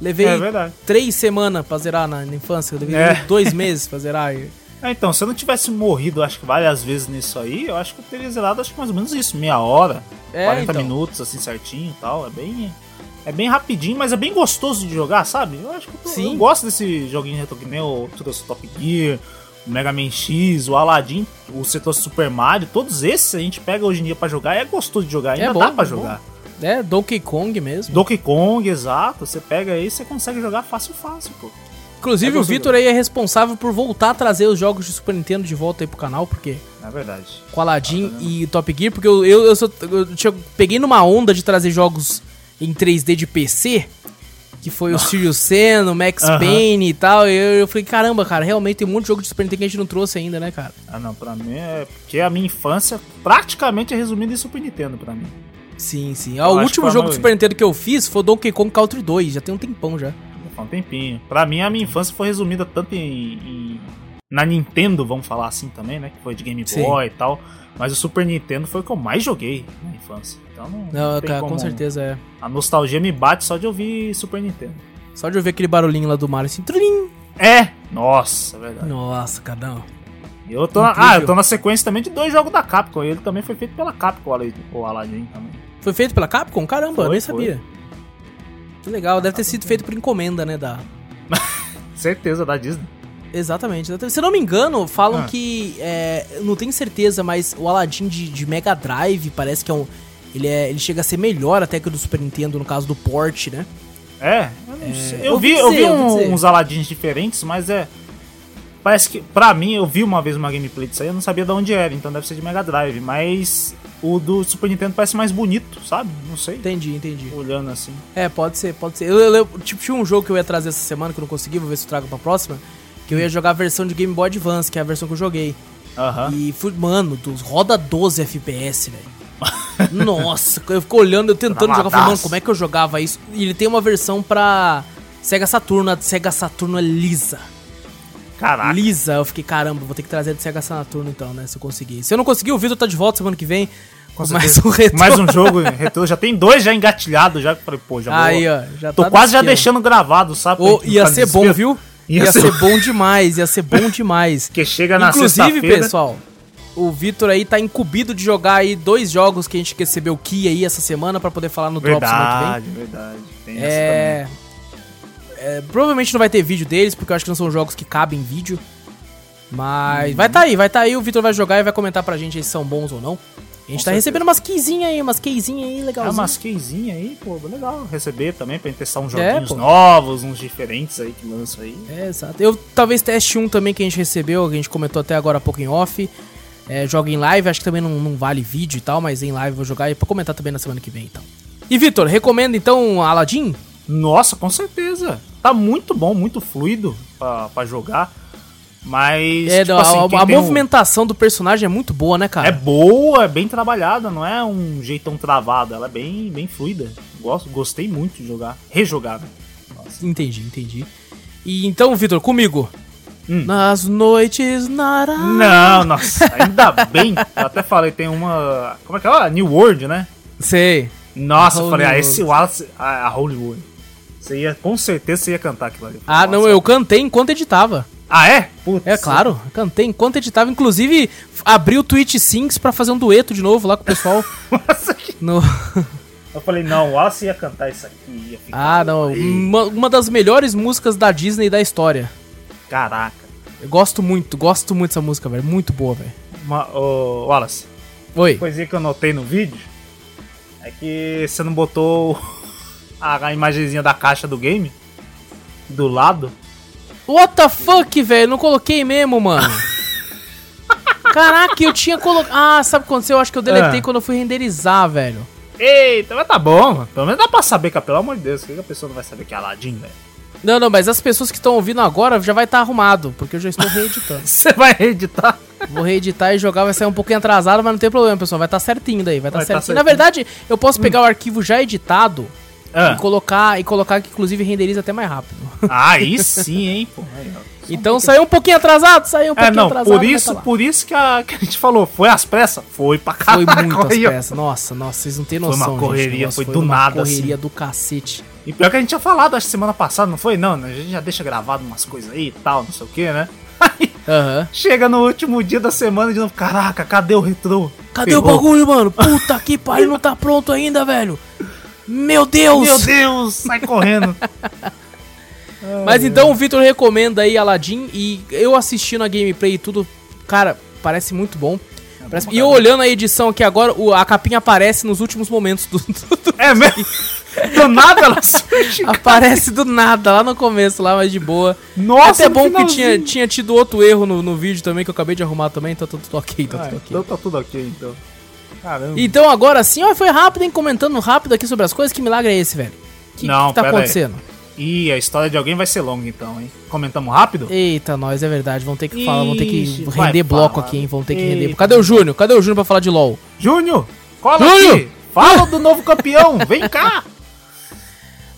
Levei É três semanas pra zerar na, na infância, eu levei É. dois meses pra zerar. E- É, então, se eu não tivesse morrido, acho que várias vezes nisso aí, eu acho que eu teria zerado, acho que mais ou menos isso, meia hora, É, 40 então. minutos, assim, certinho e tal. É bem. É bem rapidinho, mas é bem gostoso de jogar, sabe? Eu acho que eu, tô- Sim. eu gosto desse joguinho retro que nem o trouxe Top Gear, o Mega Man X, o Aladdin, o setor Super Mario, todos esses a gente pega hoje em dia pra jogar e é gostoso de jogar, ainda É bom, dá pra é bom. jogar. É, Donkey Kong mesmo. Donkey Kong, exato, você pega aí e você consegue jogar fácil, fácil, pô. Inclusive, É o. Vitor aí é responsável por voltar a trazer os jogos de Super Nintendo de volta aí pro canal, porque Na verdade. com Aladdin Ah, tá e Top Gear, porque eu, eu, eu, sou- eu peguei numa onda de trazer jogos em 3D de PC, que foi o Sirius Sam, o Max Aham. Payne e tal, e eu, eu falei, caramba, cara, realmente tem um monte de jogo de Super Nintendo que a gente não trouxe ainda, né, cara? Ah, não, pra mim é porque a minha infância praticamente é resumida em Super Nintendo pra mim. Sim, sim. O último jogo do maioria. Super Nintendo que eu fiz foi Donkey Kong Country 2, já tem um tempão já. Faz um tempinho. Pra mim, a minha infância foi resumida tanto em, em- na Nintendo, vamos falar assim também, né? Que foi de Game Sim. Boy e tal. Mas o Super Nintendo foi o que eu mais joguei na infância. Então não, Não, não cara, como- com certeza é. A nostalgia me bate só de ouvir Super Nintendo. Só de ouvir aquele barulhinho lá do Mario assim, trim. É! Nossa, é verdade. Nossa. E eu tô na, ah, eu tô na sequência também de dois jogos da Capcom. E ele também foi feito pela Capcom, o Aladdin, também. Foi feito pela Capcom? Caramba, eu Foi, nem foi. sabia. Que legal, deve ter sido feito por encomenda, né, da... Certeza, da Disney. Exatamente. Se eu não me engano, falam Ah. que. É, não tenho certeza, mas o Aladdin de, de Mega Drive parece que é um. Ele, é, ele chega a ser melhor até que o do Super Nintendo, no caso do port, né? É, eu não sei. Eu vi, eu vi dizer, um- dizer. uns Aladins diferentes, mas é. Parece que, pra mim, eu vi uma vez uma gameplay disso aí, eu não sabia de onde era, então deve ser de Mega Drive. Mas o do Super Nintendo parece mais bonito, sabe? Não sei. Entendi, entendi. Olhando assim. É, pode ser, pode ser. Eu, eu, eu- tipo, tinha um jogo que eu ia trazer essa semana que eu não consegui, vou ver se eu trago pra próxima. Que eu ia jogar a versão de Game Boy Advance, que é a versão que eu joguei. Aham. E fui, mano, dos, roda 12 FPS, velho. Nossa, eu fico olhando, eu tentando jogar, falei, mano, como é que eu jogava isso? E ele tem uma versão pra Sega Saturno, a Sega Saturno é lisa. Caraca. Lisa, eu fiquei, caramba, vou ter que trazer de Sega Saturno então, né, se eu conseguir. Se eu não conseguir, o Vitor tá de volta semana que vem. Com mais certeza. um retorno. Mais um jogo retrô. Já tem dois já engatilhados, já que falei, pô, já vou. Aí, ó, já Tô tá quase já esquema. deixando gravado, sabe? Ô, ia ser no bom, desespero. viu? Ia Ia, ser- ser bom demais, ia ser bom demais. Porque chega na Inclusive, pessoal, o Vitor aí tá incumbido de jogar aí dois jogos que a gente recebeu key aí essa semana pra poder falar no Drop semana que vem. Verdade, verdade. Tem essa também. É, é, Provavelmente não vai ter vídeo deles, porque eu acho que não são jogos que cabem em vídeo. Mas vai tá aí, vai tá aí, o Vitor vai jogar e vai comentar pra gente se são bons ou não. A gente Com tá certeza. recebendo umas keyzinhas aí, umas keyzinhas aí É legalzinhas. umas keyzinhas aí, pô, legal receber também pra gente testar uns É, joguinhos pô. novos, uns diferentes aí que lançam aí. É, exato. Eu talvez teste um também que a gente recebeu, que a gente comentou até agora há pouco em off. É, joga em live, acho que também não, não vale vídeo e tal, mas em live eu vou jogar e pra comentar também na semana que vem então. E Vitor, recomenda então Aladdin? Nossa, com certeza. Tá muito bom, muito fluido pra, pra jogar. Mas. É, tipo a, assim, a- a tem um- movimentação do personagem é muito boa, né, cara? É boa, é bem trabalhada, não é um jeitão travado, ela é bem, bem fluida. Gosto, gostei muito de jogar. Rejogar, né? Nossa. Entendi, entendi. E então, Vitor, comigo. Hum. Nas noites nara. Não, nossa, ainda bem. Eu até falei, tem uma. Como é que é? Ah, New World, né? Sei. Nossa, eu Holy falei, ah, World. esse Wallace. A, a Hollywood. Você ia, com certeza você ia cantar aquilo ali. Ah, não, eu cantei enquanto editava. Ah, é? Putz. É claro, cantei enquanto editava. Inclusive, abri o Twitch Syncs pra fazer um dueto de novo lá com o pessoal. Nossa, que- no... Eu falei, não, o Wallace ia cantar isso aqui. Ia ficar... Ah, não. Uma, uma das melhores músicas da Disney da história. Caraca. Eu gosto muito, gosto muito dessa música, velho. Muito boa, velho. Uma, Wallace, Oi. coisinha que eu notei no vídeo é que você não botou a, a imagenzinha da caixa do game do lado. What the fuck, velho? Não coloquei mesmo, mano. Caraca, eu tinha colocado. Ah, sabe o que aconteceu? Eu acho que eu deletei Ah. quando eu fui renderizar, velho. Eita, mas tá bom, mano. Pelo menos dá pra saber que, pelo amor de Deus, por que a pessoa não vai saber que é Aladdin, velho? Não, não, mas as pessoas que estão ouvindo agora já vai estar arrumado, porque eu já estou reeditando. Você vai reeditar? Vou reeditar e jogar, vai sair um pouquinho atrasado, mas não tem problema, pessoal. Vai estar certinho daí, vai estar Vai tá certinho. Na certinho. verdade, eu posso pegar o arquivo já editado Ah, e colocar e colocar que inclusive renderiza até mais rápido. aí sim, hein, pô. Aí. Então saiu um pouquinho atrasado, saiu um É, pouquinho não, atrasado. por isso, tá por isso que a, que a gente falou, foi às pressas? Foi pra Foi caraca. muitas aí, ó. peças. Nossa, nossa, vocês não têm Foi noção. uma correria, gente. Nossa, foi do uma nada, correria assim. do cacete. E pior que a gente tinha falado, acho que semana passada, não foi? Não, né? a gente já deixa gravado umas coisas aí e tal, não sei o que, né? Aí Aham. chega no último dia da semana de novo, caraca, cadê o retrô? Cadê Ferrou. o bagulho, mano? Puta que pariu, não tá pronto ainda, velho. Meu Deus! Meu Deus, sai correndo. Mas então o Victor recomenda aí Aladdin e eu assistindo a gameplay e tudo, cara, parece muito bom. Parece- pra E eu olhando a edição aqui agora, o- a capinha aparece nos últimos momentos do. do- do- É mesmo? Do nada ela surge. aparece do nada, lá no começo, lá, mas de boa. Nossa, Até bom que finalzinho. tinha, tinha tido outro erro no, no vídeo também, que eu acabei de arrumar também, então tá tudo ok, tá tudo ok. então tá tudo ok, então. Caramba. Então agora sim, ó, foi rápido, hein? Comentando rápido aqui sobre as coisas, que milagre é esse, velho? Que, Não, que tá pera aí. acontecendo? Ih, a história de alguém vai ser longa então, hein? Comentamos rápido? Eita, nós, é verdade. Vamos ter que falar, vamos ter que render bloco falar. aqui, hein? Vamos ter que render. Eita. Cadê o Júnior? Cadê o Júnior pra falar de LOL? Júnior, cola Júnior! aqui. Fala do novo campeão, vem cá.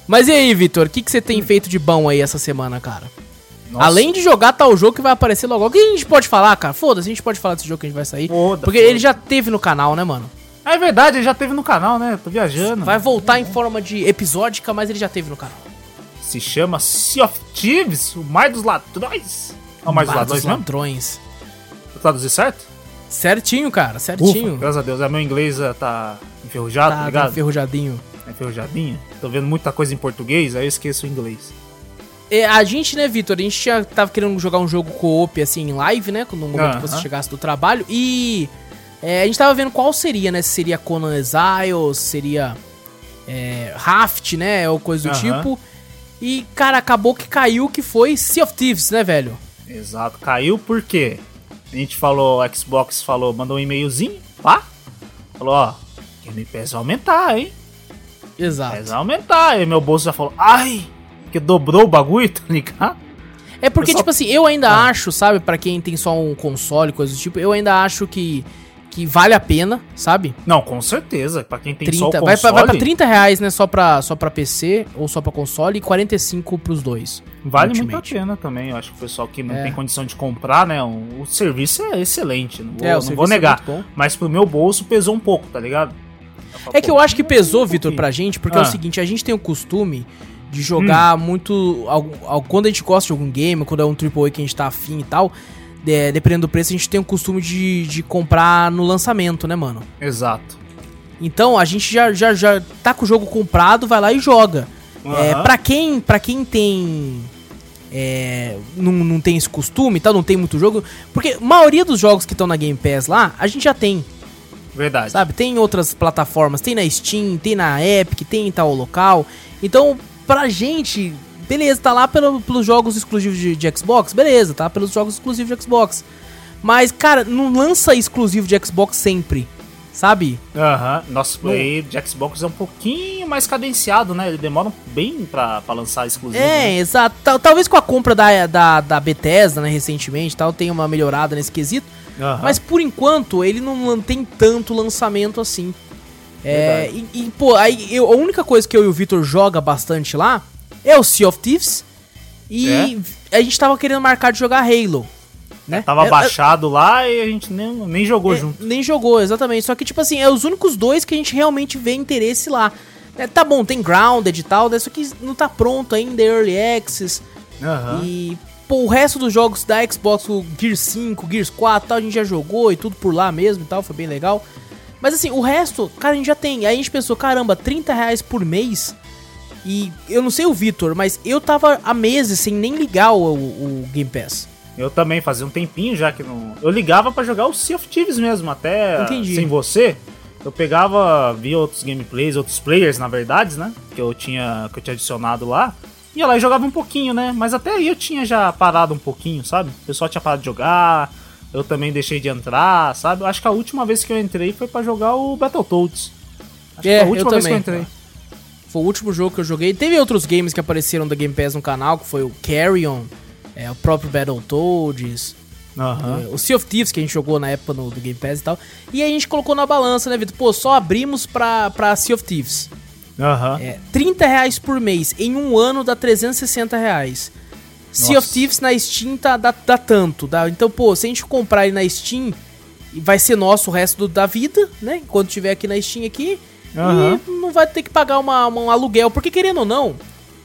Mas e aí, Vitor? O que, que você tem feito de bom aí essa semana, cara? Nossa, Além de jogar tal jogo que vai aparecer logo. O que a gente pode falar, cara? Foda-se, a gente pode falar desse jogo que a gente vai sair. Foda, porque foda. ele já teve no canal, né, mano? É verdade, ele já teve no canal, né? Tô viajando. Vai voltar em forma de episódica, mas ele já teve no canal. Se chama Sea of Thieves, o Mar dos Ladrões. É o Mar dos Ladrões mesmo? ladrões. Eu traduzi certo? Certinho, cara, Ufa, certinho. graças a Deus. É, meu inglês eh, tá enferrujado, tá, tá, tá ligado? enferrujadinho. Tá enferrujadinho. Tô vendo muita coisa em português, aí eu esqueço o inglês. É, a gente, né, Vitor, a gente tinha, tava querendo jogar um jogo co-op, assim, em live, né, no momento que você chegasse do trabalho, e é, a gente tava vendo qual seria, né, se seria Conan Exile, se seria é, Raft, né, ou coisa do Aham. tipo, e, cara, acabou que caiu que foi Sea of Thieves, né, velho? Exato. Caiu por quê? A gente falou, o Xbox falou, mandou um e-mailzinho lá. Falou, ó, Game Pass vai aumentar, hein? Exato. Vai aumentar. Aí meu bolso já falou, ai, porque dobrou o bagulho, tá ligado? É porque, só- tipo assim, eu ainda Ah. acho, sabe, pra quem tem só um console, coisa do tipo, eu ainda acho que, que vale a pena, sabe? Não, com certeza. Pra quem tem só o 30, console... vai, pra, vai pra 30 reais, né, só pra, só pra PC ou só pra console e 45 pros dois. Vale muito a pena também. Eu acho que o pessoal que não É. tem condição de comprar, né? O, o serviço é excelente. Não vou, É, não vou é negar. bom. mas pro meu bolso pesou um pouco, tá ligado? É que eu acho que pesou, Vitor, pra gente, porque é o Ah. seguinte, a gente tem o costume de jogar Hum. muito. al- al- Quando a gente gosta de algum game, quando é um AAA que a gente tá afim e tal, de- dependendo do preço, a gente tem o costume de, de comprar no lançamento, né, mano? Exato. Então a gente já, já, já tá com o jogo comprado, vai lá e joga. É, Aham. pra, quem, pra quem tem. É, não, não tem esse costume e tal, não tem muito jogo. Porque a maioria dos jogos que estão na Game Pass lá, a gente já tem, Verdade. sabe? Tem em outras plataformas, tem na Steam, tem na Epic, tem em tal local. Então, pra gente, beleza, tá lá pelo- pelos jogos exclusivos de, de Xbox, beleza, tá pelos jogos exclusivos de Xbox. Mas, cara, não lança exclusivo de Xbox sempre, sabe? Aham. Nossa, Não. aí de Xbox é um pouquinho mais cadenciado, né? Ele demora bem pra, pra lançar exclusivo. É, né? exato. Tal- Talvez com a compra da, da, da Bethesda, né, recentemente, e tal, tenha uma melhorada nesse quesito. Aham. Mas por enquanto, ele não tem tanto lançamento assim. É, e, e, pô, aí eu- a única coisa que eu e o Victor joga bastante lá é o Sea of Thieves E a gente tava querendo marcar de jogar Halo. Né? Tava É, é- baixado lá e a gente nem, nem jogou é, junto. Nem jogou, exatamente. Só que, tipo assim, é os únicos dois que a gente realmente vê interesse lá. É, tá bom, tem Grounded e tal, né? Só que não tá pronto ainda, é Early Access. Aham. E, pô, o resto dos jogos da Xbox, o Gears 5, Gears 4 e tal, a gente já jogou e tudo por lá mesmo e tal, foi bem legal. Mas assim, o resto, cara, a gente já tem. Aí a gente pensou, caramba, 30 reais por mês. E eu não sei o Vitor, mas eu tava há meses sem nem ligar o, o Game Pass. Eu também fazia um tempinho já que não. Eu ligava pra jogar o Sea of Thieves mesmo, até Entendi. sem você. Eu pegava, via outros gameplays, outros players, na verdade, né? Que eu tinha, que eu tinha adicionado lá. Ia lá e jogava um pouquinho, né? Mas até aí eu tinha já parado um pouquinho, sabe? O pessoal tinha parado de jogar. Eu também deixei de entrar, sabe? Eu acho que a última vez que eu entrei foi pra jogar o Battletoads. Acho É, que foi a eu última vez que eu também. entrei. Foi o último jogo que eu joguei. Teve outros games que apareceram da Game Pass no canal, que foi o Carrion, é, o próprio Battletoads, é, o Sea of Thieves que a gente jogou na época no, do Game Pass e tal. E aí a gente colocou na balança, né, Vitor? Pô, só abrimos pra, pra Sea of Thieves. Aham. É, 30 reais por mês. Em um ano dá 360 reais. Sea of. Thieves na Steam tá, dá, dá tanto. Dá, então, pô, se a gente comprar ele na Steam, vai ser nosso o resto do- da vida, né? Enquanto tiver aqui na Steam aqui. Aham. E não vai ter que pagar uma, uma- um aluguel. Porque, querendo ou não,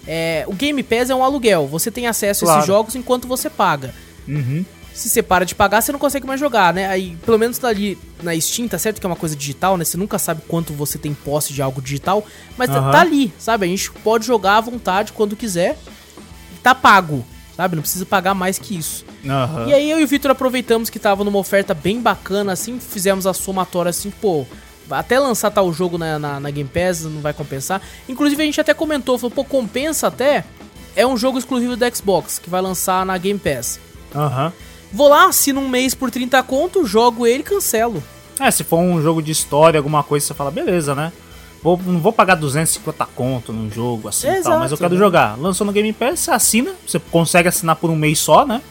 é, o Game Pass é um aluguel. Você tem acesso a Claro. esses jogos enquanto você paga. Uhum. Se você para de pagar, você não consegue mais jogar, né? Aí, pelo menos tá ali na Steam, tá certo que é uma coisa digital, né? Você nunca sabe quanto você tem posse de algo digital, mas Aham. tá ali, sabe? A gente pode jogar à vontade quando quiser. Tá pago, sabe? Não precisa pagar mais que isso. Aham. E aí eu e o Victor aproveitamos que tava numa oferta bem bacana, assim, fizemos a somatória assim, pô. Até lançar tal jogo na, na, na Game Pass não vai compensar. Inclusive a gente até comentou, falou, pô, compensa até. É um jogo exclusivo da Xbox, que vai lançar na Game Pass. Aham. Vou lá, assino um mês por 30 conto, jogo ele e cancelo. É, se for um jogo de história, alguma coisa, você fala, beleza, né? Vou, não vou pagar 250 conto num jogo assim Exato, tal, mas eu quero né? jogar. Lançou no Game Pass, você assina, você consegue assinar por um mês só, né?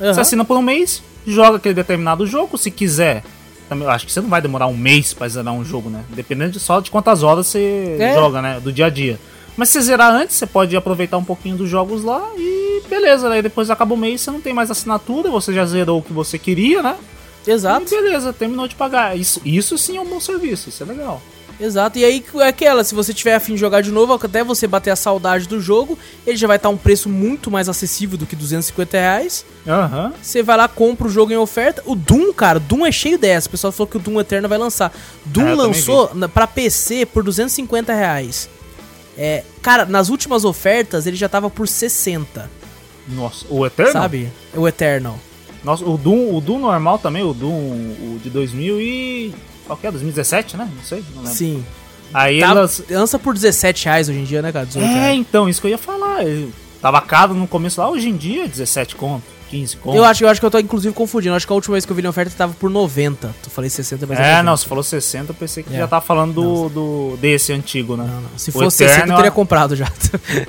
Aham. Você assina por um mês, joga aquele determinado jogo, se quiser. Também, acho que você não vai demorar um mês pra zerar um jogo, né? Dependendo de só de quantas horas você É. joga, né? Do dia a dia. Mas se zerar antes, você pode aproveitar um pouquinho dos jogos lá e beleza, né? Depois acaba o mês, você não tem mais assinatura, você já zerou o que você queria, né? Exato, E beleza, terminou de pagar. Isso, isso sim é um bom serviço, isso é legal. Exato. E aí é aquela, se você tiver afim de jogar de novo, até você bater a saudade do jogo, ele já vai estar um preço muito mais acessível do que 250 reais. Aham. Você vai lá, compra o jogo em oferta. O Doom, cara, o Doom é cheio dessa. O pessoal falou que o Doom Eterno vai lançar. Doom É, lançou pra PC por 250 reais. É, cara, nas últimas ofertas ele já tava por 60, Nossa, o Eterno? sabe? O Eternal. Nossa, o Doom, o Doom normal também, o Doom o de 2000 e... Qual que é? 2017, né? Não sei, não lembro. Sim. Aí Tá- elas... Lança por 17 reais hoje em dia, né, cara? 18 É, reais. então, isso que eu ia falar. Eu tava caro no começo lá, hoje em dia 17 conto, 15 conto. Eu acho, eu acho que eu tô inclusive confundindo. Eu acho que a última vez que eu vi na oferta tava por 90. Tu falei 60, mas É, 90. não, você falou 60, eu pensei que É. já tava falando do, do desse antigo, né? Não, não. Se O fosse Eterno, 60, eu teria comprado já.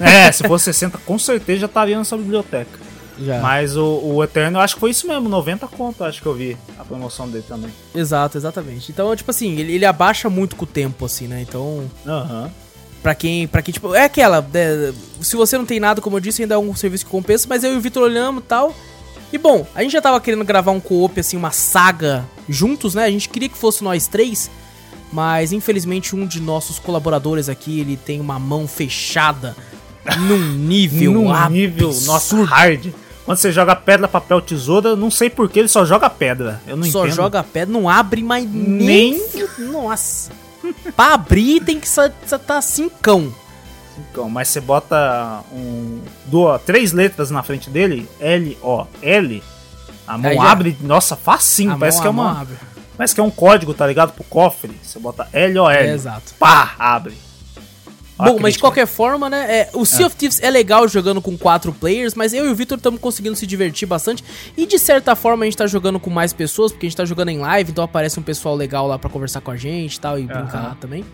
É, se fosse 60, com certeza já estaria nessa biblioteca. Já. Mas o, o Eterno, eu acho que foi isso mesmo, 90 conto, acho que eu vi a promoção dele também. Exato, exatamente. Então, tipo assim, ele, ele abaixa muito com o tempo, assim, né? Então, Aham. pra quem, pra quem, tipo, é aquela, é, se você não tem nada, como eu disse, ainda é um serviço que compensa, mas eu e o Vitor olhamos e tal. E bom, a gente já tava querendo gravar um co-op, assim, uma saga juntos, né? A gente queria que fosse nós três, mas infelizmente um de nossos colaboradores aqui, ele tem uma mão fechada num nível Num nível, nossa, hard. Quando você joga pedra, papel, tesoura, não sei porquê, ele só joga pedra. Eu não só entendo. joga pedra, não abre mais nem. Nossa. pra abrir tem que estar tá cincão. Então, mas você bota um, duas, três letras na frente dele, L, O, L, a mão já- abre, nossa, facinho, A parece mão- que é uma, parece que é um código, tá ligado, pro cofre. Você bota L, O, L, É, exato. pá, abre. Bom, mas de crítica. qualquer forma, né? é, o Sea of Thieves é legal jogando com quatro players, mas eu e o Victor estamos conseguindo se divertir bastante. E de certa forma a gente tá jogando com mais pessoas, porque a gente tá jogando em live, então aparece um pessoal legal lá pra conversar com a gente e tal, e brincar Aham. também.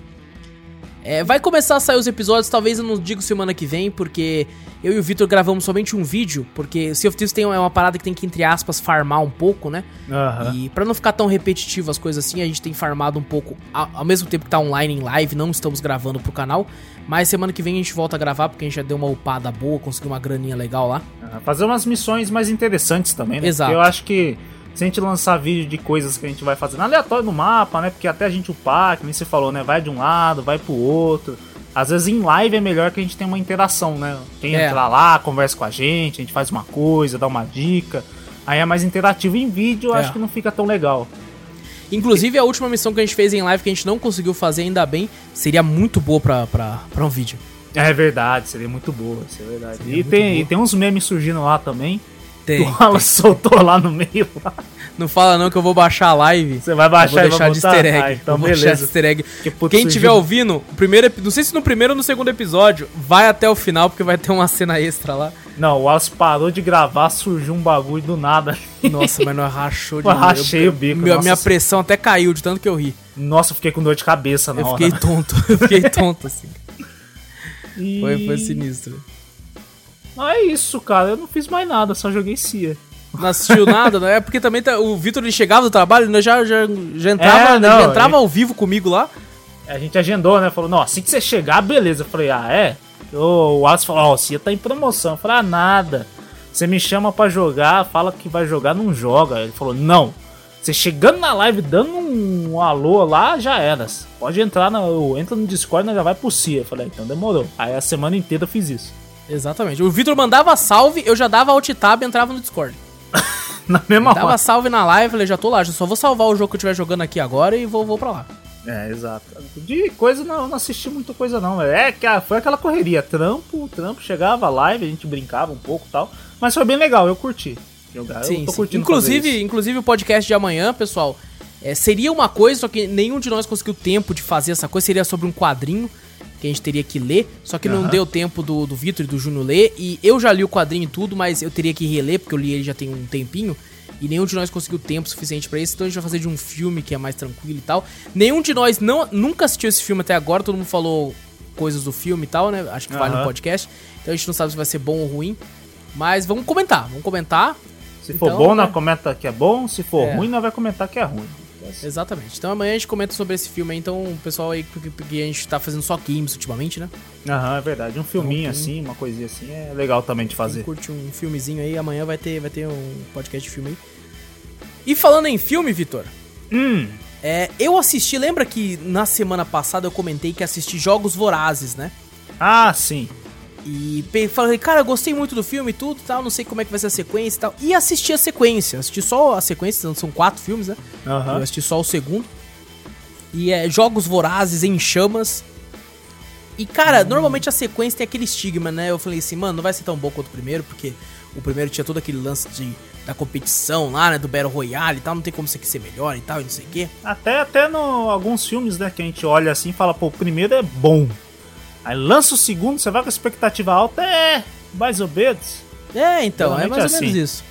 É, vai começar a sair os episódios, talvez eu não digo semana que vem, porque eu e o Vitor gravamos somente um vídeo, porque Sea of Thieves tem, é uma parada que tem que, entre aspas, farmar um pouco, né? Aham. E pra não ficar tão repetitivo as coisas assim, a gente tem farmado um pouco ao, ao mesmo tempo que tá online em live, não estamos gravando pro canal. Mas semana que vem a gente volta a gravar, porque a gente já deu uma upada boa, conseguiu uma graninha legal lá. Fazer umas missões mais interessantes também, né? Exato. Porque eu acho que se a gente lançar vídeo de coisas que a gente vai fazendo aleatório no mapa, né? Porque até a gente upar, que nem você falou, né? Vai de um lado, vai pro outro. Às vezes em live é melhor que a gente tenha uma interação, né? Quem É. entrar lá, conversa com a gente, a gente faz uma coisa, dá uma dica. Aí é mais interativo em vídeo, eu É. acho que não fica tão legal. Inclusive, a última missão que a gente fez em live, que a gente não conseguiu fazer ainda bem, seria muito boa pra, pra, pra um vídeo. É verdade, seria muito boa, isso é verdade. Seria E tem, boa. e tem uns memes surgindo lá também. Tem. O Alan soltou lá no meio. Lá. Não fala não que eu vou baixar a live. Você vai Eu baixar vou e deixar de easter egg. Ah, então eu vou deixar de beleza. easter egg. Que Quem estiver ouvindo, o primeiro, não sei se no primeiro ou no segundo episódio, vai até o final, porque vai ter uma cena extra lá. Não, o Wallace parou de gravar, surgiu um bagulho do nada. Nossa, mas nós rachou de Eu rachei o bico, Meu- minha pressão até caiu de tanto que eu ri. Nossa, eu fiquei com dor de cabeça na Eu hora. fiquei tonto, eu fiquei tonto, assim. E- Foi, foi sinistro. Ah, é isso, cara. Eu não fiz mais nada, só joguei Cia. Não assistiu nada, né? É porque também tá- o Vitor ele chegava do trabalho, ele já, já, já entrava, É, ele não, entrava é. ao vivo comigo lá. A gente agendou, né? Falou, não, assim que você chegar, beleza. Eu falei, ah, é? O Wallace falou, ó, o Cia tá em promoção. Eu falei, ah, nada. Você me chama pra jogar, fala que vai jogar, não joga. Ele falou, não. Você chegando na live, dando um alô lá, já era. Pode entrar, na, entra no Discord, nós já vai pro Cia. Eu falei, ah, então demorou. Aí a semana inteira eu fiz isso. Exatamente. O Vitor mandava salve, eu já dava alt tab e entrava no Discord. Na mesma Dava hora. salve na live, falei, já tô lá, já só vou salvar o jogo que eu estiver jogando aqui agora e vou, vou pra lá. É, exato. De coisa não, eu não assisti muita coisa não, velho. É que a- foi aquela correria, trampo, trampo, chegava live, a gente brincava um pouco e tal. Mas foi bem legal, eu curti. Jogar, Sim, eu tô sim. curtindo Inclusive, inclusive o podcast de amanhã, pessoal, é, seria uma coisa, só que nenhum de nós conseguiu tempo de fazer essa coisa, seria sobre um quadrinho que a gente teria que ler, só que não Aham. deu tempo do, do Vitor e do Júnior ler, e eu já li o quadrinho e tudo, mas eu teria que reler, porque eu li ele já tem um tempinho, e nenhum de nós conseguiu tempo suficiente pra isso, então a gente vai fazer de um filme que é mais tranquilo e tal. Nenhum de nós não, nunca assistiu esse filme até agora, todo mundo falou coisas do filme e tal, né? Acho que vale no podcast, então a gente não sabe se vai ser bom ou ruim, mas vamos comentar, vamos comentar. Se for Então, bom, nós é. comenta que é bom. Se for É. ruim, nós vai comentar que é ruim. Exatamente. Então amanhã a gente comenta sobre esse filme aí. Então, o pessoal aí, porque, porque a gente tá fazendo só games ultimamente, né? Aham, é verdade. Um filminho Então, assim, uma coisinha assim, é legal também de fazer. curte um filmezinho aí, amanhã vai ter, vai ter um podcast de filme aí. E falando em filme, Vitor, Hum, é, eu assisti, lembra que na semana passada eu comentei que assisti Jogos Vorazes, né? ah, sim. E falei, cara, eu gostei muito do filme e tudo tal, não sei como é que vai ser a sequência e tal. E assisti a sequência, assisti só a sequência, são quatro filmes, né? Eu Aham. assisti só o segundo. E é Jogos Vorazes em Chamas. E, cara, normalmente a sequência tem aquele estigma, né? Eu falei assim, mano, não vai ser tão bom quanto o primeiro, porque o primeiro tinha todo aquele lance de, da competição lá, né? Do Battle Royale e tal, não tem como isso aqui ser melhor e tal, e não sei o quê. Até, até no alguns filmes, né, que a gente olha assim e fala, pô, o primeiro é bom. Aí lança o segundo, você vai com a expectativa alta, é mais ou menos. É, então, é Normalmente mais ou é menos assim. isso.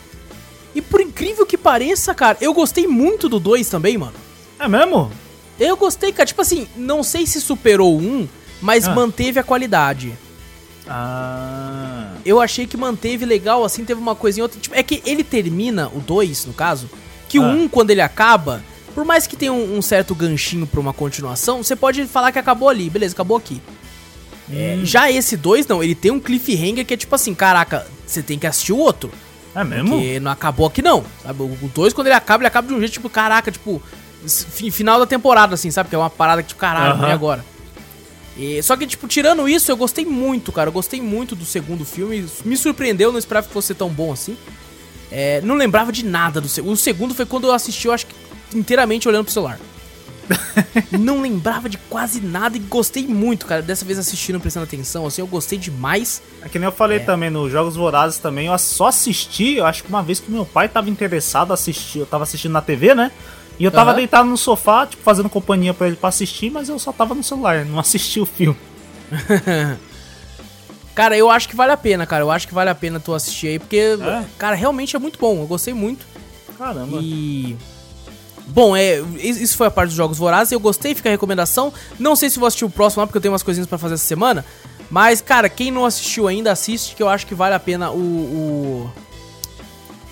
E por incrível que pareça, cara, eu gostei muito do 2 também, mano. É mesmo? Eu gostei, cara. Tipo assim, não sei se superou o 1, mas Ah. manteve a qualidade. Ah. eu achei que manteve legal, assim, teve uma coisinha outra. Tipo, é que ele termina, o 2, no caso, que o Ah. 1, quando ele acaba, por mais que tenha um, um certo ganchinho pra uma continuação, você pode falar que acabou ali, beleza, acabou aqui. É, Hum. já esse 2, não, ele tem um cliffhanger que é tipo assim, caraca, você tem que assistir o outro. É mesmo? Porque não acabou aqui não, sabe? O 2, quando ele acaba, ele acaba de um jeito, tipo, caraca, tipo, fi- final da temporada, assim, sabe? Que é uma parada que, tipo, caralho, Aham. e agora? E- só que, tipo, tirando isso, eu gostei muito, cara. Eu gostei muito do segundo filme. Me surpreendeu, não esperava que fosse tão bom assim. É, não lembrava de nada do segundo. O segundo foi quando eu assisti, eu acho que inteiramente olhando pro celular. não lembrava de quase nada e gostei muito, cara. Dessa vez assistindo, prestando atenção, assim, eu gostei demais. É que nem eu falei É. também nos Jogos Vorazes também, eu só assisti, eu acho que uma vez que meu pai tava interessado assistir, eu tava assistindo na TV, né? E eu tava Aham. deitado no sofá, tipo, fazendo companhia pra ele pra assistir, mas eu só tava no celular, não assisti o filme. Cara, eu acho que vale a pena, cara. Eu acho que vale a pena tu assistir aí, porque, É? cara, realmente é muito bom. Eu gostei muito. Caramba. E. Bom, é, isso foi a parte dos Jogos Vorazes. Eu gostei, fica a recomendação. Não sei se vou assistir o próximo lá, porque eu tenho umas coisinhas para fazer essa semana. Mas, cara, quem não assistiu ainda, assiste, que eu acho que vale a pena o, o,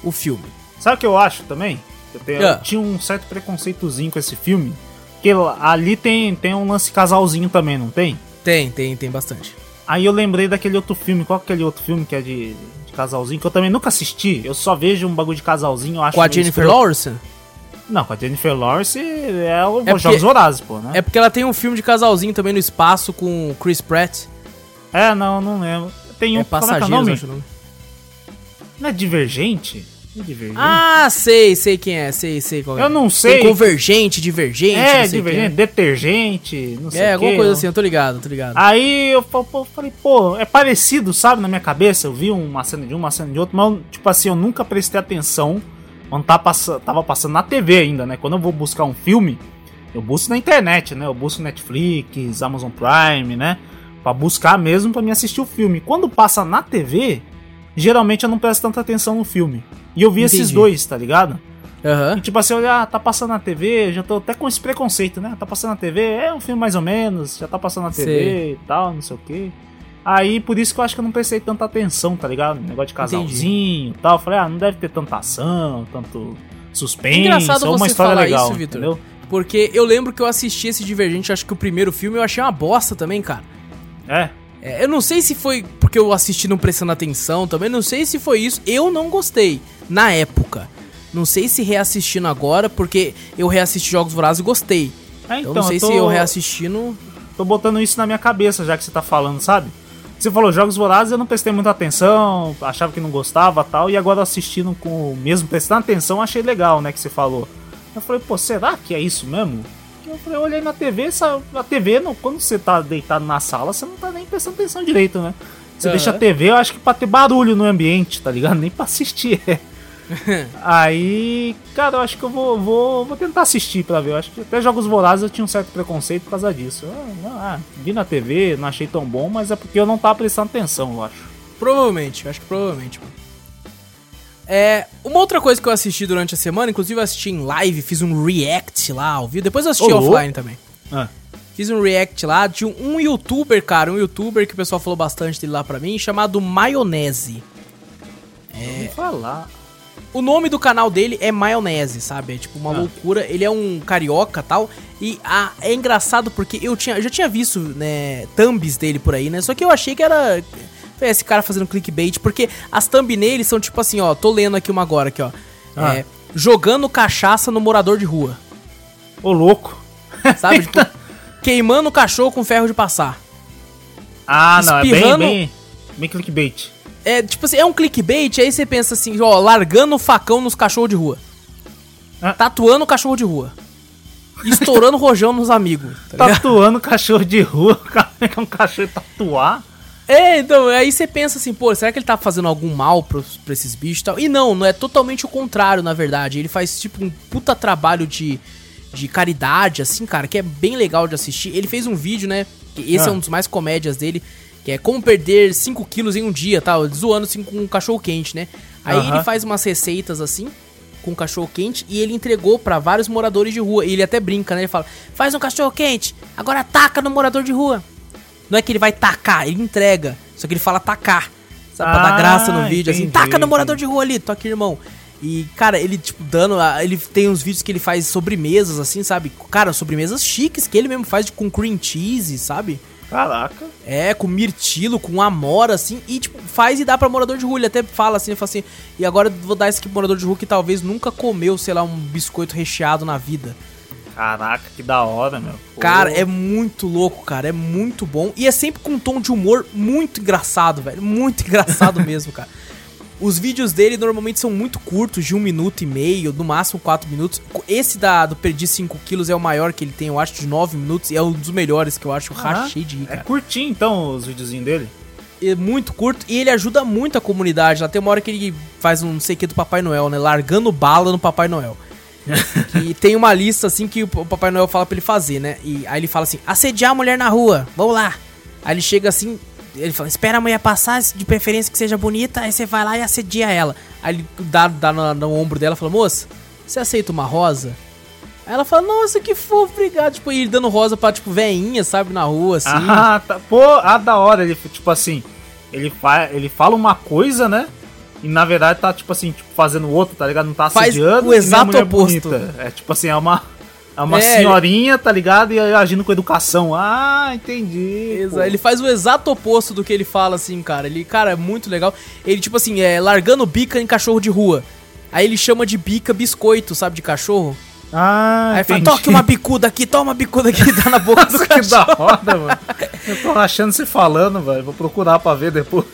o filme. Sabe o que eu acho também? Eu, tenho, Ah. eu tinha um certo preconceitozinho com esse filme. Que ali tem, tem um lance casalzinho também, não tem? Tem, tem, tem bastante. Aí eu lembrei daquele outro filme. Qual é aquele outro filme que é de, de casalzinho? Que eu também nunca assisti. Eu só vejo um bagulho de casalzinho. Eu acho Com a Jennifer. Lawrence? Não, com a Jennifer Lawrence é o porque- Jogos Vorazes, pô, né? É porque ela tem um filme de casalzinho também no espaço com o Chris Pratt. É, não, não lembro. Tem um. É como é que é o Passageiros, nome? Não é Divergente? É Divergente? Ah, sei, sei quem é, sei, sei qual é. Eu não Tem sei. Convergente, Divergente, é, não Divergente, detergente, não sei É, alguma quê. coisa assim, eu tô ligado, tô ligado. Aí eu falei, pô, é parecido, sabe, na minha cabeça. Eu vi uma cena de um, uma cena de outro, mas, tipo assim, eu nunca prestei atenção quando tá passa, tava passando na TV ainda, né? Quando eu vou buscar um filme, eu busco na internet, né? Eu busco Netflix, Amazon Prime, né? Pra buscar mesmo pra me assistir o filme. Quando passa na TV, geralmente eu não presto tanta atenção no filme. E eu vi esses Entendi. dois, tá ligado? Aham. E tipo assim, olha, ah, tá passando na TV, já tô até com esse preconceito, né? Tá passando na TV, é um filme mais ou menos, já tá passando na TV Sei. e tal, não sei o quê. Aí por isso que eu acho que eu não prestei tanta atenção, tá ligado? Negócio de casalzinho e tal. Eu falei, ah, não deve ter tanta ação, tanto suspense, Engraçado ou uma você história falar legal, isso, Vitor. Porque eu lembro que eu assisti esse Divergente, acho que o primeiro filme eu achei uma bosta também, cara. É, É, eu não sei se foi porque eu assisti não prestando atenção também, não sei se foi isso. Eu não gostei na época. Não sei se reassistindo agora, porque eu reassisti Jogos Vorazes e gostei. é eu então, não sei tô, se eu reassistindo. tô botando isso na minha cabeça já que você tá falando, sabe? Você falou Jogos Vorazes, eu não prestei muita atenção, achava que não gostava tal, e agora assistindo com mesmo prestando atenção, achei legal, né, que você falou. Eu falei, pô, será que é isso mesmo? Eu falei, eu olhei na TV, essa, a TV, não, quando você tá deitado na sala, você não tá nem prestando atenção direito, né? Você Aham. deixa a TV, eu acho que pra ter barulho no ambiente, tá ligado? Nem pra assistir. Aí, cara, eu acho que eu vou, vou, vou tentar assistir pra ver. Eu acho que até Jogos Vorazes eu tinha um certo preconceito por causa disso. Não, ah, vi na TV, não achei tão bom, mas é porque eu não tava prestando atenção, eu acho. Provavelmente, eu acho que provavelmente, mano. É, uma outra coisa que eu assisti durante a semana, inclusive eu assisti em live, fiz um react lá ao vivo, depois eu assisti Ô, louco. offline também. Ah, Fiz um react lá de um, um youtuber, cara, um youtuber que o pessoal falou bastante dele lá pra mim, chamado Maionese. é... falar. O nome do canal dele é Maionese, sabe? É tipo uma Ah. loucura. Ele é um carioca tal. E ah, é engraçado porque eu, tinha, eu já tinha visto, né, thumbs dele por aí, né? Só que eu achei que era. foi Esse cara fazendo clickbait, porque as thumbnails são tipo assim, ó. Tô lendo aqui uma agora, aqui, ó. Ah. É, jogando cachaça no morador de rua. Ô, louco. Sabe? tipo, queimando o cachorro com ferro de passar. Ah, não, é bem, bem, bem clickbait. É, tipo assim, é um clickbait, aí você pensa assim, ó, largando o facão nos cachorros de rua. Ah. Tatuando o cachorro de rua. Estourando rojão nos amigos. Tá? Tatuando cachorro de rua, cara, é um cachorro tatuar. É, então, aí você pensa assim, pô, será que ele tá fazendo algum mal pros, pra esses bichos e tal? E não, não é totalmente o contrário, na verdade. Ele faz, tipo, um puta trabalho de, de caridade, assim, cara, que é bem legal de assistir. Ele fez um vídeo, né? Esse Ah. é um dos mais comédias dele, que é como perder 5 quilos em um dia, tal, zoando assim com um cachorro quente, né? Aí Aham. ele faz umas receitas assim, com cachorro quente, e ele entregou pra vários moradores de rua. E ele até brinca, né? Ele fala: faz um cachorro quente, agora taca no morador de rua. Não é que ele vai tacar, ele entrega. Só que ele fala tacar. Sabe? Pra Ah, dar graça no vídeo, assim. entendi, Taca no morador entendi. de rua ali, toque irmão. E, cara, ele, tipo, dando. Ele tem uns vídeos que ele faz sobremesas, assim, sabe? Cara, sobremesas chiques que ele mesmo faz com cream cheese, sabe? Caraca. É, com mirtilo, com amora, assim, e tipo, faz e dá pra morador de rua. Ele até fala assim, ele fala assim, e agora eu vou dar esse aqui pro morador de rua que talvez nunca comeu, sei lá, um biscoito recheado na vida. Caraca, que da hora, meu. Pô. Cara, é muito louco, cara, é muito bom. E é sempre com um tom de humor muito engraçado, velho. Muito engraçado mesmo, cara. Os vídeos dele normalmente são muito curtos, de um minuto e meio, no máximo quatro minutos. Esse da, do Perdi 5 quilos é o maior que ele tem, eu acho, de 9 minutos. E é um dos melhores que eu acho. Ah, rachei de rir, É curtinho, então, os videozinhos dele. é muito curto e ele ajuda muito a comunidade. Lá tem uma hora que ele faz um não sei o que do Papai Noel, né? Largando bala no Papai Noel. e tem uma lista assim que o Papai Noel fala pra ele fazer, né? E aí ele fala assim: assediar a mulher na rua, vamos lá. Aí ele chega assim, ele fala: espera a mulher passar, de preferência que seja bonita, aí você vai lá e assedia ela. Aí ele dá, dá no, no ombro dela e fala: moça, você aceita uma rosa? Aí ela fala, nossa, que fofo, obrigado. Tipo, ele dando rosa pra, tipo, veinha, sabe, na rua, assim. Ah, tá. Pô, ah, da hora. Ele, tipo assim, ele, fa ele fala uma coisa, né? E na verdade tá, tipo assim, tipo, fazendo outro, tá ligado? Não tá Faz assediando. o exato oposto. Bonita. É tipo assim, é uma. É uma É, senhorinha, tá ligado? E agindo com educação. Ah, entendi. Ele faz o exato oposto do que ele fala, assim, cara. Ele, cara, é muito legal. Ele, tipo assim, é largando bica em cachorro de rua. Aí ele chama de bica biscoito, sabe, de cachorro. Ah, Aí ele fala, toque uma bicuda aqui, toma uma bicuda aqui, dá na boca do Nossa, que da cachorro. hora, mano. Eu tô achando você falando, velho. Vou procurar pra ver depois.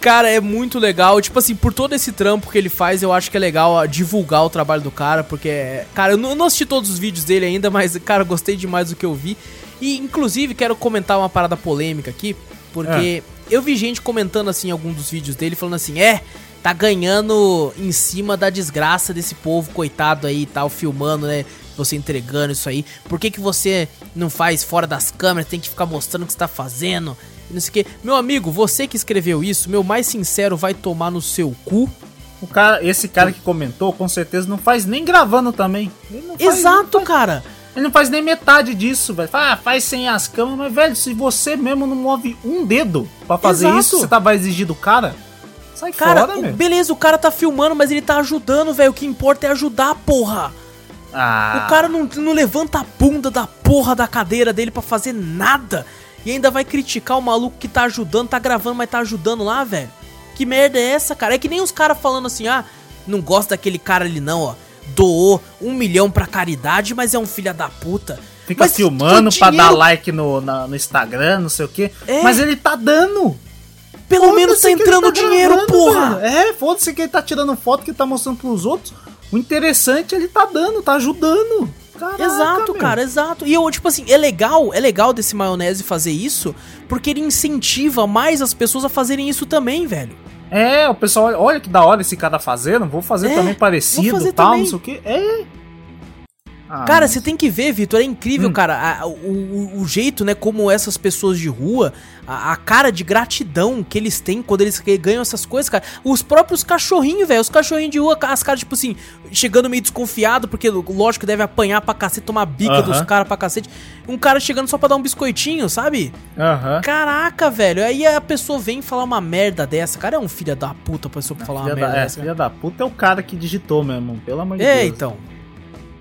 Cara, é muito legal. Tipo assim, por todo esse trampo que ele faz, eu acho que é legal divulgar o trabalho do cara, porque, é- cara, eu não, assisti todos os vídeos dele ainda, mas, cara, gostei demais do que eu vi. E, inclusive, quero comentar uma parada polêmica aqui, porque eu vi gente comentando, assim, algum dos vídeos dele, falando assim, é, tá ganhando em cima da desgraça desse povo, coitado aí e tal, filmando, né? Você entregando isso aí. Por que, que você não faz fora das câmeras? Tem que ficar mostrando o que você tá fazendo. Não sei o que. Meu amigo, você que escreveu isso, meu mais sincero vai tomar no seu cu. O cara, esse cara que comentou, com certeza não faz nem gravando também. Faz- Exato, faz- cara. Ele não faz nem metade disso, velho. Ah, faz sem as câmeras, mas, velho, se você mesmo não move um dedo pra fazer Exato. isso, você tá vai exigir do cara? Sai Cara, fora, o- beleza, o cara tá filmando, mas ele tá ajudando, velho. O que importa é ajudar, porra. Ah, O cara não, não levanta a bunda da porra da cadeira dele pra fazer nada. E ainda vai criticar o maluco que tá ajudando, tá gravando, mas tá ajudando lá, velho. Que merda é essa, cara? É que nem os caras falando assim, ah, não gosto daquele cara ali não, ó. Doou um milhão pra caridade, mas é um filho da puta. Fica Mas filmando pra dar like no, na- no Instagram, não sei o quê. É. Mas ele tá dando. Pelo menos tá entrando dinheiro, gravando, porra. velho. É, foda-se que ele tá tirando foto, que ele tá mostrando pros outros. O interessante é ele tá dando, tá ajudando. Caraca, Exato, meu. cara, exato. E eu, tipo assim, é legal, é legal desse maionese fazer isso, porque ele incentiva mais as pessoas a fazerem isso também, velho. É, o pessoal, olha, que da hora esse cara fazendo, vou fazer É, também parecido, vou fazer tal, também. não sei o quê. É. Ah, Cara, você tem que ver, Vitor, é incrível, Hum. cara, a- o, o- jeito, né, como essas pessoas de rua, a, a cara de gratidão que eles têm quando eles ganham essas coisas, cara. Os próprios cachorrinhos, velho, os cachorrinhos de rua, as caras, tipo assim, chegando meio desconfiado, porque lógico deve apanhar pra cacete, tomar bica Aham. dos caras pra cacete. Um cara chegando só pra dar um biscoitinho, sabe? Aham. Caraca, velho. Aí a pessoa vem falar uma merda dessa. Cara, é um filho da puta a pessoa falar uma merda da, é, dessa. filha da puta é o cara que digitou mesmo, pelo amor de É, Deus. então.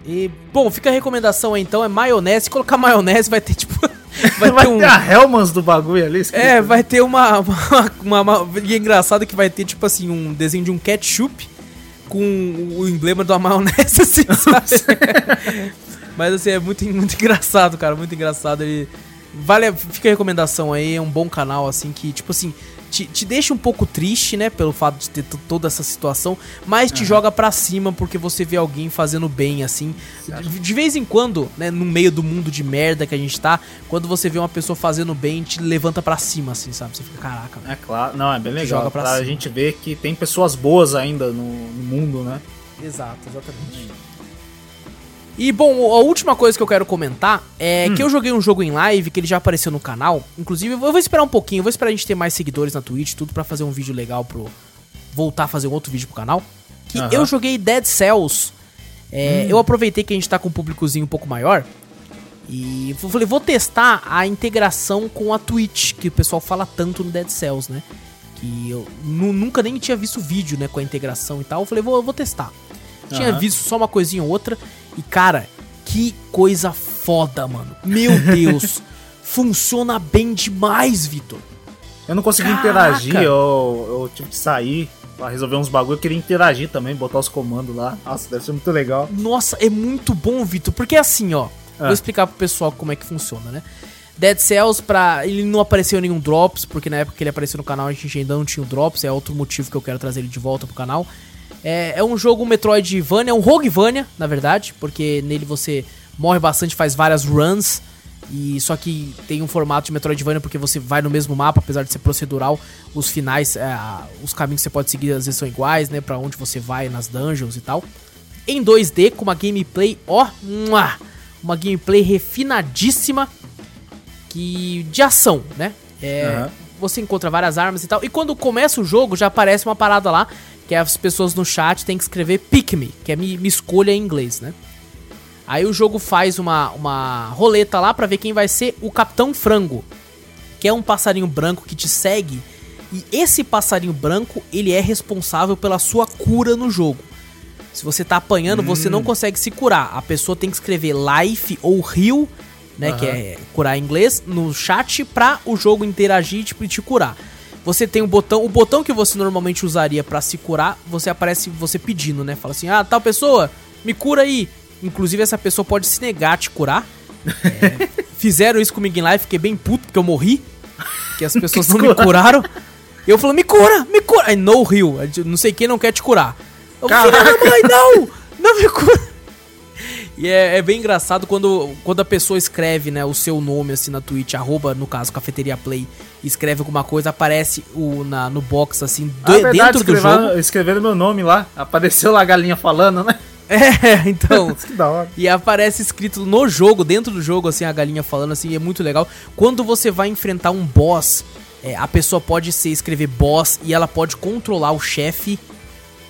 E, bom, fica a recomendação aí, então, é maionese. Se colocar maionese, vai ter, tipo... Vai, Vai ter um... ter a Hellmans do bagulho ali, escrito. É, vai ter uma... uma, uma, uma- E é engraçado que vai ter, tipo assim, um desenho de um ketchup com o emblema da maionese, assim, sabe? Mas, assim, é muito, muito engraçado, cara. Muito engraçado. Ele... Vale, fica a recomendação aí, é um bom canal, assim, que, tipo assim, te, te deixa um pouco triste, né, pelo fato de ter toda essa situação, mas te joga pra cima porque você vê alguém fazendo bem, assim. De, de vez em quando, né, no meio do mundo de merda que a gente tá, quando você vê uma pessoa fazendo bem, te levanta pra cima, assim, sabe? Você fica, caraca, É claro, não, é bem legal. Joga pra Pra, cima. gente ver que tem pessoas boas ainda no, no mundo, né? Exato, exatamente. E bom, a última coisa que eu quero comentar é que eu joguei um jogo em live que ele já apareceu no canal. Inclusive, eu vou esperar um pouquinho, eu vou esperar a gente ter mais seguidores na Twitch, tudo pra fazer um vídeo legal pro voltar a fazer um outro vídeo pro canal. Que eu joguei Dead Cells. É, Eu aproveitei que a gente tá com um públicozinho um pouco maior. E eu falei, vou testar a integração com a Twitch, que o pessoal fala tanto no Dead Cells, né? Que eu nu- nunca nem tinha visto vídeo, né, com a integração e tal. Eu falei, vou, vou testar. Tinha visto só uma coisinha ou outra. E, cara, que coisa foda, mano. Meu Deus. funciona bem demais, Vitor. Eu não consegui Caraca! interagir, eu, eu tive que sair pra resolver uns bagulho. Eu queria interagir também, botar os comandos lá. Nossa, deve ser muito legal. Nossa, é muito bom, Vitor. Porque assim, ó. Ah. Vou explicar pro pessoal como é que funciona, né? Dead Cells, pra. Ele não apareceu nenhum Drops, porque na época que ele apareceu no canal a gente ainda não tinha o Drops, é outro motivo que eu quero trazer ele de volta pro canal. É, é um jogo Metroidvania, é um Roguevania, na verdade, porque nele você morre bastante, faz várias runs. E só que tem um formato de Metroidvania porque você vai no mesmo mapa, apesar de ser procedural, os finais, é, os caminhos que você pode seguir às vezes são iguais, né, Pra onde você vai nas dungeons e tal. Em 2D com uma gameplay, ó, uma gameplay refinadíssima que de ação, né? É, Aham. Você encontra várias armas e tal. E quando começa o jogo, já aparece uma parada lá, que é as pessoas no chat têm que escrever pick me, que é me, me escolha em inglês, né? Aí o jogo faz uma, uma roleta lá pra ver quem vai ser o Capitão Frango, que é um passarinho branco que te segue. E esse passarinho branco, ele é responsável pela sua cura no jogo. Se você tá apanhando, você não consegue se curar. A pessoa tem que escrever life ou heal, né, que Aham. é curar em inglês, no chat pra o jogo interagir tipo, e te curar. Você tem o botão, o botão que você normalmente usaria pra se curar, você aparece você pedindo, né? Fala assim: "Ah, tal pessoa, me cura aí". Inclusive essa pessoa pode se negar a te curar. É, fizeram isso comigo em live, fiquei bem puto porque eu morri, que as pessoas não me curaram. E eu falo: "Me cura, me cura". Aí no heal, não sei quem não quer te curar. Eu, da Caraca. mãe, não! Não me cura. E é, é bem engraçado quando, quando a pessoa escreve, né, o seu nome assim na Twitch, arroba, no caso, Cafeteria Play, escreve alguma coisa, aparece o, na, no box, assim, do- Ah, verdade, dentro do jogo. Escreveram meu nome lá. Apareceu lá a galinha falando, né? É, então. que da hora. E aparece escrito no jogo, dentro do jogo, assim, a galinha falando assim, e é muito legal. Quando você vai enfrentar um boss, é, a pessoa pode ser escrever boss e ela pode controlar o chefe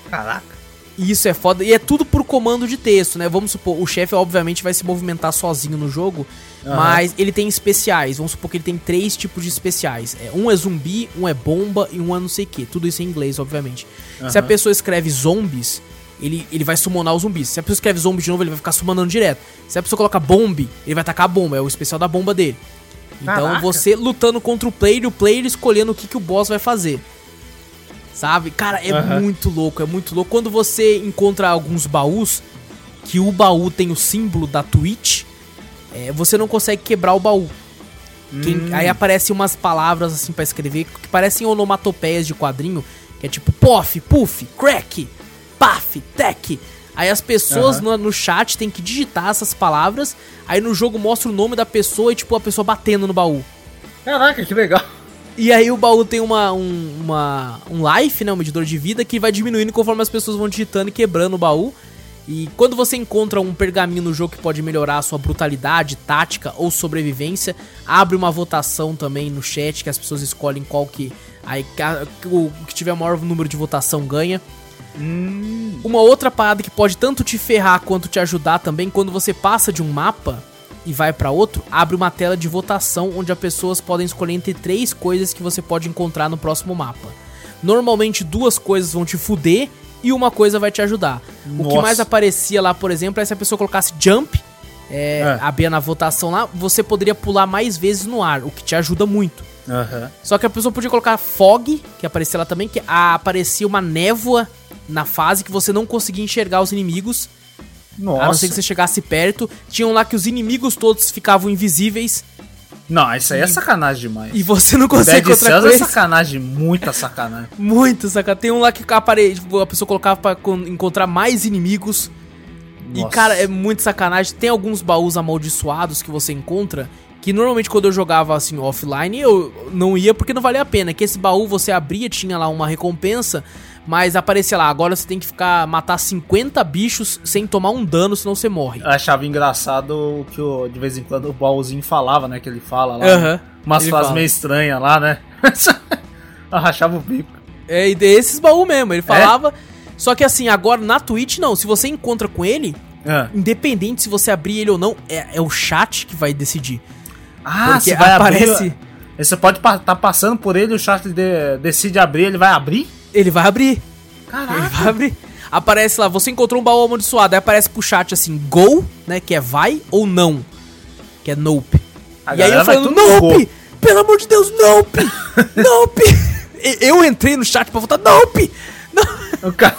Caraca. E isso é foda. E é tudo por comando de texto, né? Vamos supor, o chefe obviamente vai se movimentar sozinho no jogo, Aham. mas ele tem especiais. Vamos supor que ele tem três tipos de especiais. É, um é zumbi, um é bomba e um é não sei o que. Tudo isso em inglês, obviamente. Se a pessoa escreve zombies, ele, ele vai summonar os zumbis. Se a pessoa escreve zombie de novo, ele vai ficar summonando direto. Se a pessoa coloca bomb, ele vai tacar a bomba. É o especial da bomba dele. Então Caraca. você lutando contra o player e o player escolhendo o que, que o boss vai fazer. Sabe? Cara, é Aham. muito louco, é muito louco. Quando você encontra alguns baús, que o baú tem o símbolo da Twitch, é, você não consegue quebrar o baú. Quem- Hum. aí aparecem umas palavras assim pra escrever que parecem onomatopeias de quadrinho, que é tipo pof, puff, crack, paf, tech. Aí as pessoas Aham. no, no chat têm que digitar essas palavras, aí no jogo mostra o nome da pessoa e tipo a pessoa batendo no baú. Caraca, que legal. E aí o baú tem uma, um, uma, um life, né, um medidor de vida, que vai diminuindo conforme as pessoas vão digitando e quebrando o baú. E quando você encontra um pergaminho no jogo que pode melhorar a sua brutalidade, tática ou sobrevivência, abre uma votação também no chat, que as pessoas escolhem qual que... Aí o que tiver o maior número de votação ganha. Hum. Uma outra parada que pode tanto te ferrar quanto te ajudar também, quando você passa de um mapa e vai pra outro, abre uma tela de votação onde as pessoas podem escolher entre três coisas que você pode encontrar no próximo mapa. Normalmente duas coisas vão te fuder e uma coisa vai te ajudar. O que Nossa. mais aparecia lá, por exemplo, é se a pessoa colocasse jump, é, É. abria na votação lá, você poderia pular mais vezes no ar, o que te ajuda muito. Aham. Só que a pessoa podia colocar fog, que aparecia lá também, que aparecia uma névoa na fase que você não conseguia enxergar os inimigos. A não Nossa. ser que você chegasse perto. Tinham lá que os inimigos todos ficavam invisíveis Não, isso aí é sacanagem demais. e você não consegue Dead Cells é sacanagem, muita sacanagem. Muito, saca? Tem um lá que apare... tipo, a pessoa colocava pra con- encontrar mais inimigos. E, Nossa. cara, é muito sacanagem. Tem alguns baús amaldiçoados que você encontra. Que normalmente quando eu jogava assim offline, eu não ia porque não valia a pena. Que esse baú você abria, tinha lá uma recompensa. Mas aparecia lá, agora você tem que ficar matar 50 bichos sem tomar um dano, senão você morre. Eu achava engraçado o que o- de vez em quando o baúzinho falava, né? Que ele fala lá. Aham. Umas frases meio estranhas lá, né? eu rachava o bico. É, e desses baús mesmo, ele falava. Só que assim, agora na Twitch não, se você encontra com ele, Ah, independente se você abrir ele ou não, é, é o chat que vai decidir. ah Porque você vai aparece- abrir... Você pode estar tá passando por ele, o chat de- decide abrir, ele vai abrir? Ele vai abrir. Ele Caraca. vai abrir. Aparece lá, você encontrou um baú amaldiçoado, aí aparece pro chat assim, go, né, que é vai ou não, que é nope. A e aí eu falando, nope, pelo amor de Deus, nope, nope. Eu entrei no chat pra votar, nope. Não. O cara...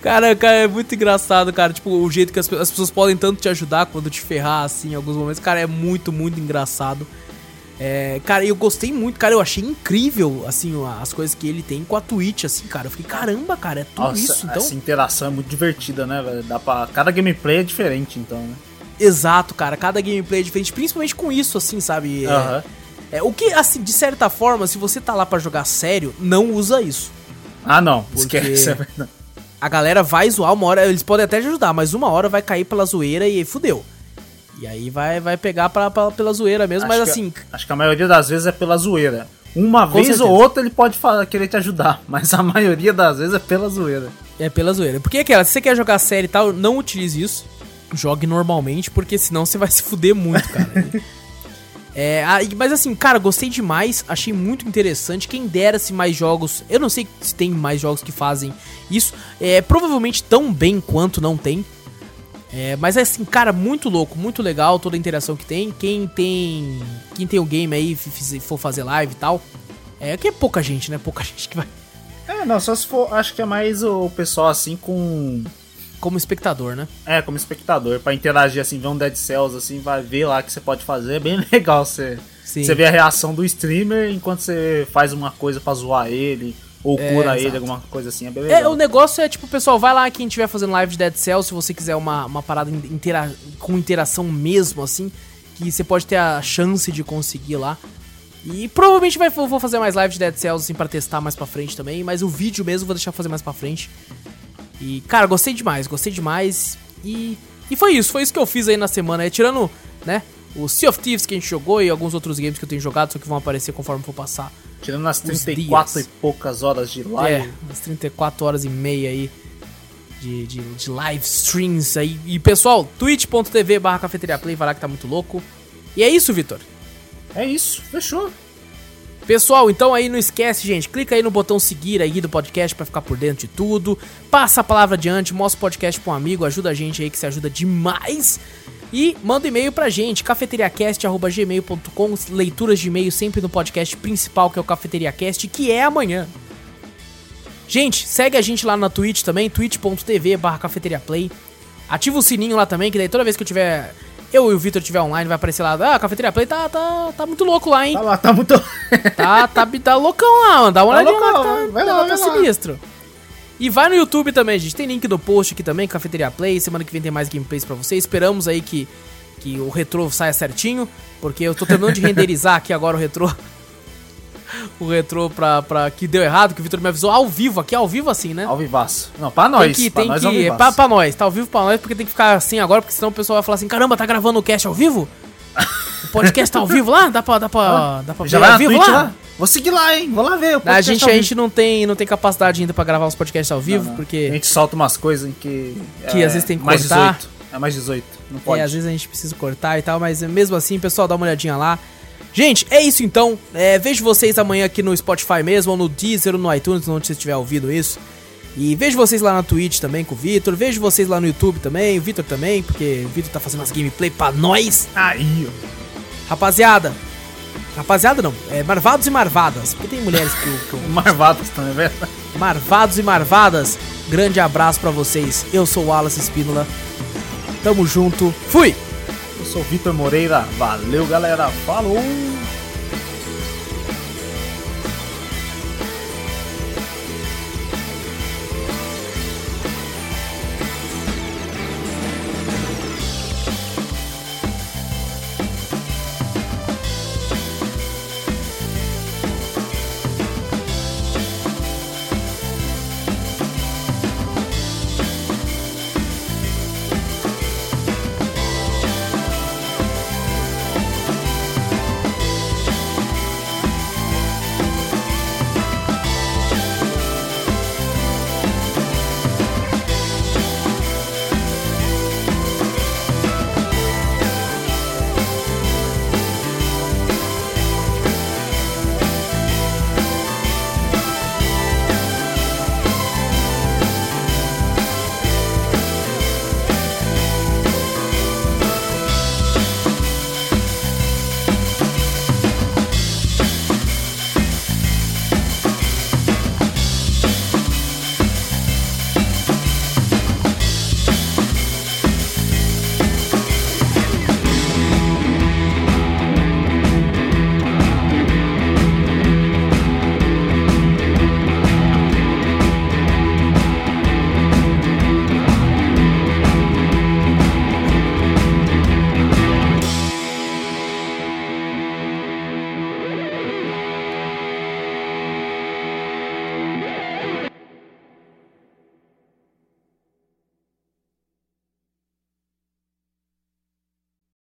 Cara, cara, é muito engraçado, cara. Tipo, o jeito que as, as pessoas podem tanto te ajudar quando te ferrar, assim, em alguns momentos. Cara, é muito, muito engraçado. É, cara, eu gostei muito, cara. Eu achei incrível, assim, as coisas que ele tem com a Twitch, assim, cara. Eu fiquei, caramba, cara, é tudo Nossa, isso, então. essa interação é muito divertida, né, velho? Dá pra... Cada gameplay é diferente, então, né? Exato, cara. Cada gameplay é diferente, principalmente com isso, assim, sabe? É, é, o que, assim, de certa forma, se você tá lá pra jogar sério, não usa isso. Ah, não. Porque- Esquece, é verdade. A galera vai zoar uma hora, eles podem até te ajudar, mas uma hora vai cair pela zoeira e fudeu. E aí vai, vai pegar pra, pra- pela zoeira mesmo, mas Acho que- assim, Acho que a maioria das vezes é pela zoeira. Uma Com vez certeza. ou outra ele pode falar, querer te ajudar, mas a maioria das vezes é pela zoeira. é pela zoeira. Porque aquela, se você quer jogar série e tal, não utilize isso. jogue normalmente, porque senão você vai se fuder muito, cara. É, mas assim, cara, gostei demais, achei muito interessante. Quem dera se mais jogos. Eu não sei se tem mais jogos que fazem isso. É, provavelmente tão bem quanto não tem. É, mas é assim, cara, muito louco, muito legal toda a interação que tem. Quem tem. Quem tem o game aí, for fazer live e tal. É que é pouca gente, né? Pouca gente que vai. É, não, só se for. Acho que é mais o pessoal assim com como espectador, né? É, como espectador, para interagir assim, ver um Dead Cells assim, vai ver lá que você pode fazer, é bem legal você você vê a reação do streamer enquanto você faz uma coisa para zoar ele ou é, cura ele, alguma coisa assim, é bem legal. É, o negócio é tipo, pessoal, vai lá quem estiver fazendo live de Dead Cells, se você quiser uma, uma parada intera com interação mesmo assim, que você pode ter a chance de conseguir lá. E provavelmente vai, vou fazer mais live de Dead Cells assim para testar mais para frente também, mas o vídeo mesmo vou deixar fazer mais para frente. E, cara, gostei demais, gostei demais. E, e foi isso, foi isso que eu fiz aí na semana. É, tirando, né, o Sea of Thieves que a gente jogou e alguns outros games que eu tenho jogado, só que vão aparecer conforme for passar. Tirando as 34 dias. e poucas horas de live. É, as 34 horas e meia aí de, de, de live streams aí. E pessoal, twitch.tv barra cafeteria play, vai lá que tá muito louco. E é isso, Vitor. É isso, fechou. Pessoal, então aí não esquece, gente, clica aí no botão seguir aí do podcast para ficar por dentro de tudo. Passa a palavra adiante, mostra o podcast pra um amigo, ajuda a gente aí que se ajuda demais. E manda e-mail pra gente, cafeteriacast.gmail.com, leituras de e-mail sempre no podcast principal, que é o Cafeteriacast, que é amanhã. Gente, segue a gente lá na Twitch também, twitch.tv barra cafeteriaplay. Ativa o sininho lá também, que daí toda vez que eu tiver eu e o Vitor tiver online, vai aparecer lá, ah, a Cafeteria Play tá, tá, tá muito louco lá, hein? Tá lá, tá muito... tá, tá, tá loucão lá, mano. Dá uma tá olhadinha lá, tá, vai lá, tá, vai lá. sinistro. E vai no YouTube também, gente. Tem link no post aqui também, Cafeteria Play. Semana que vem tem mais gameplays pra vocês. Esperamos aí que, que o retrô saia certinho, porque eu tô terminando de renderizar aqui agora o retrô. o retrô pra, pra que deu errado, que o Vitor me avisou ao vivo, aqui ao vivo assim, né? Ao vivaço. Não, pra nós. Tem que, pra tem nós que, pra, pra, nós, tá ao vivo pra nós, porque tem que ficar assim agora, porque senão o pessoal vai falar assim, caramba, tá gravando o cast ao vivo? O podcast tá ao vivo lá? Dá pra, dá pra, ah, dá pra já ver ao vivo lá? lá? Vou seguir lá, hein? Vou lá ver. A gente, a gente não tem, não tem capacidade ainda pra gravar os podcasts ao vivo, não, não. porque... A gente solta umas coisas em que... Que é, às vezes tem que mais cortar. 18. É mais 18, não pode. É, às vezes a gente precisa cortar e tal, mas mesmo assim, pessoal, dá uma olhadinha lá. Gente, é isso então. É, vejo vocês amanhã aqui no Spotify mesmo, ou no Deezer, ou no iTunes, onde você estiver ouvindo isso. E vejo vocês lá na Twitch também com o Vitor. Vejo vocês lá no YouTube também, o Vitor também, porque o Vitor tá fazendo as gameplay pra nós. Aí, ó. Rapaziada. Rapaziada não, é marvados e marvadas. Porque tem mulheres que. que marvadas também, é verdade? Marvados e marvadas. Grande abraço para vocês. Eu sou o Wallace Espínola. Tamo junto. Fui! sou Vitor Moreira. Valeu, galera. Falou!